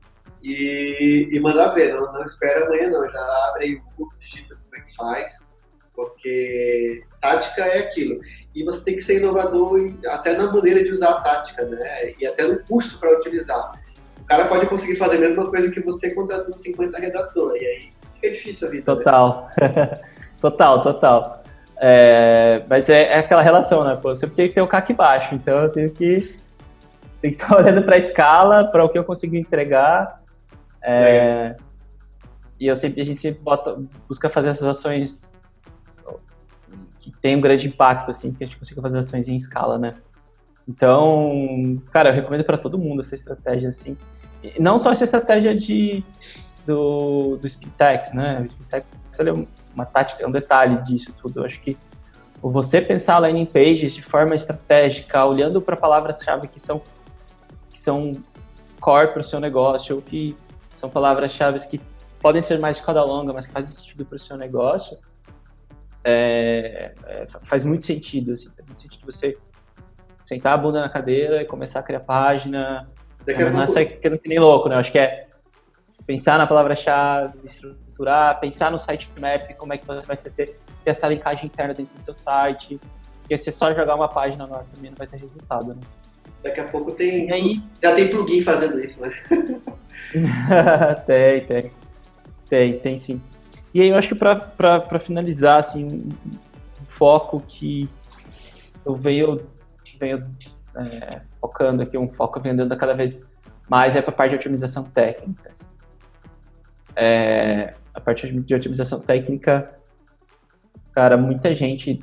e, e mandar ver. Não, não espera amanhã, não. Já abre aí o Google, digita como é que faz, porque tática é aquilo. E você tem que ser inovador até na maneira de usar a tática, né? E até no custo para utilizar. O cara pode conseguir fazer a mesma coisa que você contratando 50 redatores. E aí fica difícil a vida. Né? Total. Né? total, total. É, mas é, é, aquela relação, né? Pô, eu sempre tenho que ter o CAC baixo, então eu tenho que, tenho que estar olhando para a escala, para o que eu consigo entregar é, e eu sempre, a gente sempre bota, busca fazer essas ações que tem um grande impacto, assim, que a gente consiga fazer ações em escala, né? Então, cara, eu recomendo para todo mundo essa estratégia, assim. E não só essa estratégia de, do, do Spintex, né? O Spintex é uma tática, é um detalhe disso tudo. Eu acho que você pensar landing pages de forma estratégica, olhando para palavras-chave que são, que são core para o seu negócio, ou que são palavras-chave que podem ser mais cada longa, mas que fazem sentido para o seu negócio, é, é, faz muito sentido, assim, faz muito sentido você sentar a bunda na cadeira e começar a criar página. Daqui não, pouco... não é que nem louco, né? Eu acho que é pensar na palavra-chave, estruturar, pensar no sitemap, como é que você vai ter, ter essa linkagem interna dentro do seu site. Porque se só jogar uma página no ar também não vai ter resultado, né? Daqui a pouco tem. Aí... Já tem plugin fazendo isso, né? tem, tem. Tem, tem sim. E aí eu acho que para finalizar, assim, um foco que eu venho, venho é, focando aqui, um foco que dando cada vez mais é para a parte de otimização técnica. Assim. É, a parte de otimização técnica, cara, muita gente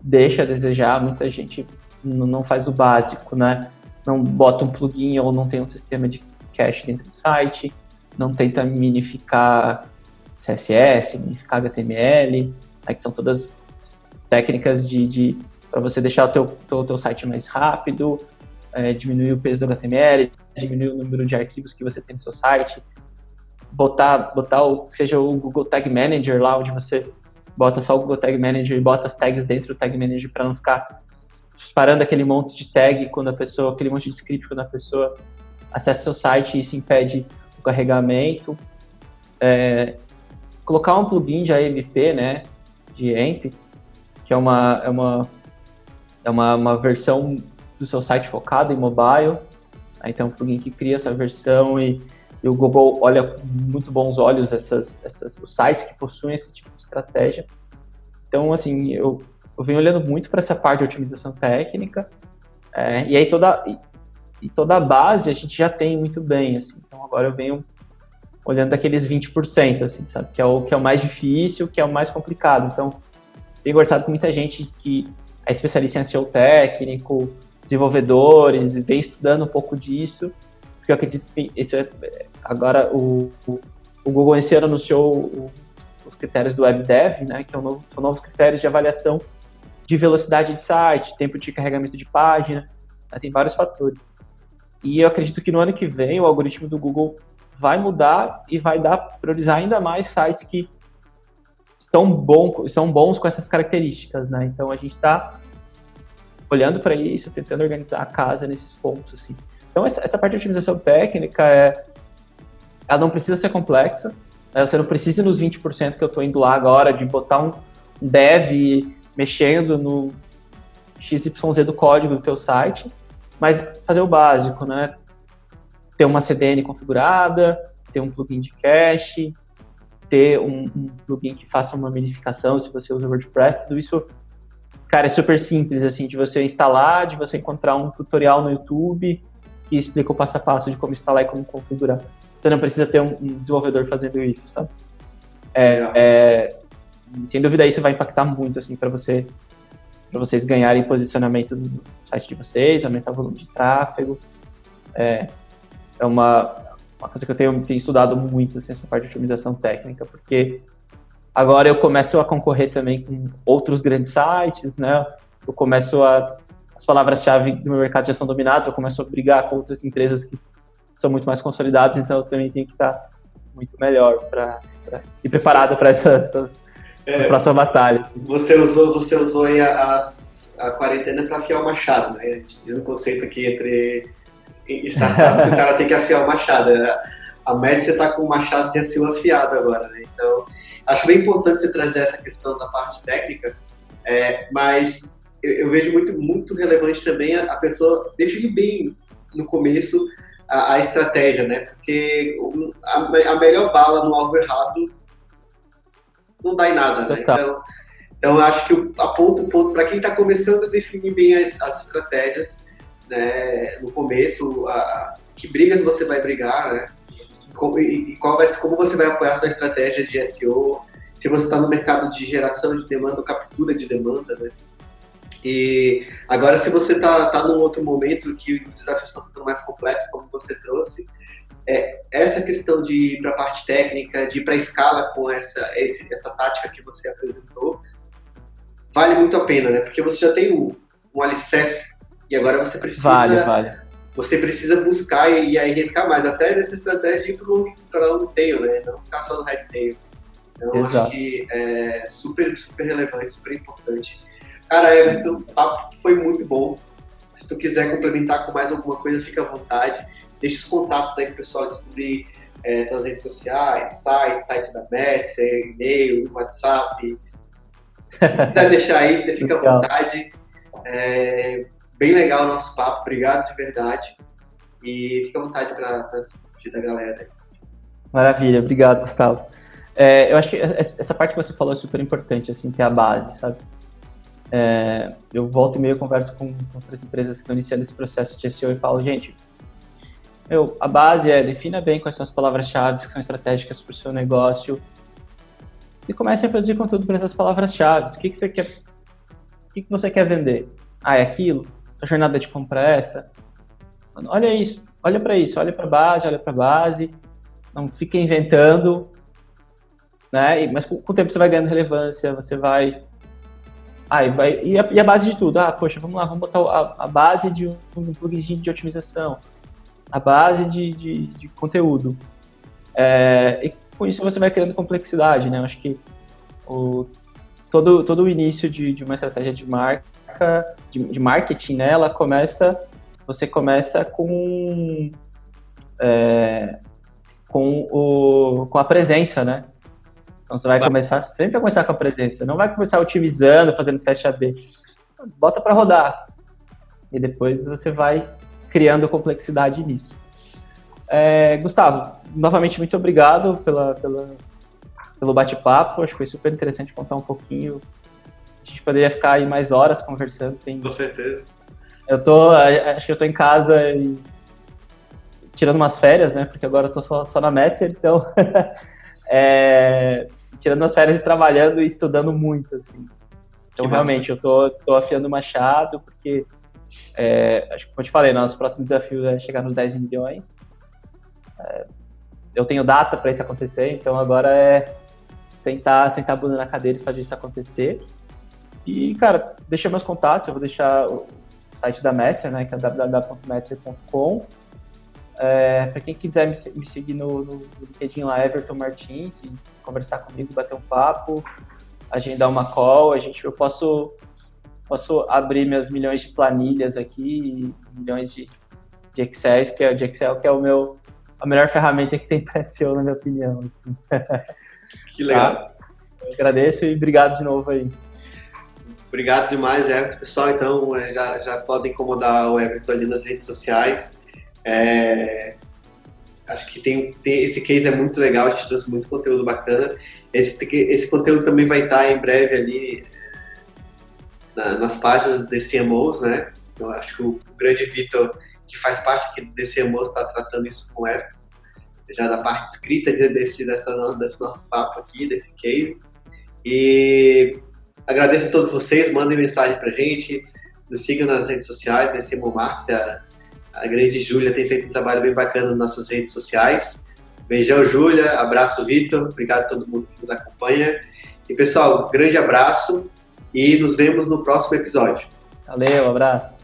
deixa a desejar, muita gente não faz o básico, né? Não bota um plugin ou não tem um sistema de cache dentro do site, não tenta minificar CSS, minificar HTML, aí que são todas técnicas de, de para você deixar o teu, teu, teu site mais rápido, é, diminuir o peso do HTML, diminuir o número de arquivos que você tem no seu site, botar, botar o, seja o Google Tag Manager lá, onde você bota só o Google Tag Manager e bota as tags dentro do Tag Manager para não ficar disparando aquele monte de tag quando a pessoa, aquele monte de script quando a pessoa acessa seu site e isso impede o carregamento. É, colocar um plugin de AMP, né, de AMP, que é uma, é uma, é uma, uma versão do seu site focado em mobile. Aí tem um plugin que cria essa versão e, e o Google olha com muito bons olhos essas, essas, os sites que possuem esse tipo de estratégia. Então, assim, eu, eu venho olhando muito para essa parte de otimização técnica. É, e aí toda, e toda a base a gente já tem muito bem, assim. Então agora eu venho olhando daqueles 20%, assim, sabe? Que é o que é o mais difícil, que é o mais complicado. Então, tenho conversado com muita gente que é especialista em SEO técnico, desenvolvedores, vem estudando um pouco disso, porque eu acredito que esse é, agora o, o, o, Google esse ano anunciou o, os critérios do WebDev, né, que é um novo, são novos critérios de avaliação de velocidade de site, tempo de carregamento de página, né, tem vários fatores. E eu acredito que no ano que vem o algoritmo do Google vai mudar e vai dar priorizar ainda mais sites que estão, bom, são bons com essas características, né? Então a gente está olhando para isso, tentando organizar a casa nesses pontos, assim. Então essa, essa parte de otimização técnica é, ela não precisa ser complexa, né? você não precisa nos 20% que eu estou indo lá agora de botar um dev mexendo no XYZ do código do teu site, mas fazer o básico, né? Ter uma CDN configurada, ter um plugin de cache, ter um, um plugin que faça uma minificação se você usa WordPress, tudo isso, cara, é super simples, assim, de você instalar, de você encontrar um tutorial no YouTube que explica o passo a passo de como instalar e como configurar. Você não precisa ter um, um desenvolvedor fazendo isso, sabe? É, é, sem dúvida isso vai impactar muito, assim, para você para vocês ganharem posicionamento no site de vocês, aumentar o volume de tráfego. É, é uma, uma coisa que eu tenho, tenho estudado muito, assim, essa parte de otimização técnica, porque agora eu começo a concorrer também com outros grandes sites, né? Eu começo a as palavras-chave do meu mercado já estão dominadas, eu começo a brigar com outras empresas que são muito mais consolidadas, então eu também tenho que estar muito melhor para ir preparado para essas, essas é, próxima batalha. Assim. Você usou, você usou aí a, a quarentena para afiar o machado, né? A gente diz um conceito aqui entre startup que o cara tem que afiar o machado. Né? A média você está com o machado de SEO afiado agora, né? Então, acho bem importante você trazer essa questão da parte técnica, é, mas eu, eu, vejo muito, muito relevante também a, a pessoa definir bem no começo a, a estratégia, né? Porque a, a melhor bala no alvo errado não dá em nada, né? Então, então acho que o ponto, ponto para quem está começando a definir bem as, as estratégias, né, no começo, a, que brigas você vai brigar, né? Como, e, qual vai, como você vai apoiar a sua estratégia de SEO, se você está no mercado de geração de demanda ou captura de demanda, né? E agora, se você está tá num outro momento que os desafios estão ficando mais complexos, como você trouxe, é, essa questão de ir para a parte técnica, de ir para a escala com essa, esse, essa tática que você apresentou, vale muito a pena, né? Porque você já tem um, um alicerce e agora você precisa vale, vale. você precisa buscar e, e arriscar mais, até nessa estratégia de ir para o long tail, né? Não ficar só no head tail. Então, Exato. acho que é super, super relevante, super importante. Cara, Everton, o papo foi muito bom. Se tu quiser complementar com mais alguma coisa, fica à vontade. Deixa os contatos aí para o pessoal descobrir é, suas redes sociais, site, site da Mets, e-mail, WhatsApp. Se quiser deixar aí, você fica à vontade. É, bem legal o nosso papo, obrigado de verdade. E fica à vontade para despedir da galera. Maravilha, obrigado, Gustavo. É, eu acho que essa parte que você falou é super importante, assim, que é a base, sabe? É, eu volto e meio converso com outras empresas que estão iniciando esse processo de SEO e falo, gente, meu, a base é defina bem quais são as palavras-chave que são estratégicas para o seu negócio e comece a produzir conteúdo para essas palavras-chave. O que, que você quer? O que, que você quer vender? Ah, é aquilo? Sua jornada de compra é essa? Olha isso, olha para isso, olha para a base, olha para a base. Não fica inventando né? Mas com, o tempo você vai ganhando relevância, você vai. Ah, e, vai, e, a, e a base de tudo? Ah, poxa, vamos lá, vamos botar a, a base de um, um plugin de otimização, a base de, de, de conteúdo. É, e com isso você vai criando complexidade, né? Eu acho que o, todo, todo o início de, de uma estratégia de marca, de, de, marketing, né? Ela começa, você começa com, é, com, o, com a presença, né? Então você vai começar, sempre vai começar com a presença. Não vai começar otimizando, fazendo teste AB. Bota para rodar. E depois você vai criando complexidade nisso. É, Gustavo, novamente muito obrigado pela, pela pelo bate-papo. Acho que foi super interessante contar um pouquinho. A gente poderia ficar aí mais horas conversando. Tem... Com certeza. Eu tô, acho que eu tô em casa e tirando umas férias, né? Porque agora eu tô só, só na Metzer, então é, tirando as férias e trabalhando e estudando muito, assim. Então, que realmente, massa. eu tô, tô afiando o machado, porque, é, acho que, como eu te falei, nosso próximo desafio é chegar nos 10 milhões. É, eu tenho data para isso acontecer, então agora é sentar, sentar a bunda na cadeira e fazer isso acontecer. E, cara, deixa meus contatos, eu vou deixar o site da Metzer, né, que é www.metzer.com. É, para quem quiser me, me seguir no, no, LinkedIn lá, Everton Martins, conversar comigo, bater um papo, agendar uma call, a gente, eu posso, posso abrir meus milhões de planilhas aqui, milhões de, de Excel, que é, de Excel, que é o meu, a melhor ferramenta que tem para SEO, na minha opinião. Assim. Que legal. Tá? Agradeço e obrigado de novo aí. Obrigado demais, Everton. Pessoal, então é, já, já podem incomodar o Everton ali nas redes sociais. É, acho que tem, tem, esse case é muito legal, a gente trouxe muito conteúdo bacana. Esse, esse conteúdo também vai estar em breve ali na, nas páginas do DCMOs, né? Eu acho que o, grande Vitor, que faz parte aqui do está tratando isso com Everton, já da parte escrita desse, dessa, desse nosso papo aqui, desse case. E agradeço a todos vocês, mandem mensagem pra gente, nos sigam nas redes sociais, DCMO Marketing, a grande Júlia tem feito um trabalho bem bacana nas nossas redes sociais. Beijão, Júlia. Abraço, Vitor. Obrigado a todo mundo que nos acompanha. E, pessoal, grande abraço e nos vemos no próximo episódio. Valeu, abraço.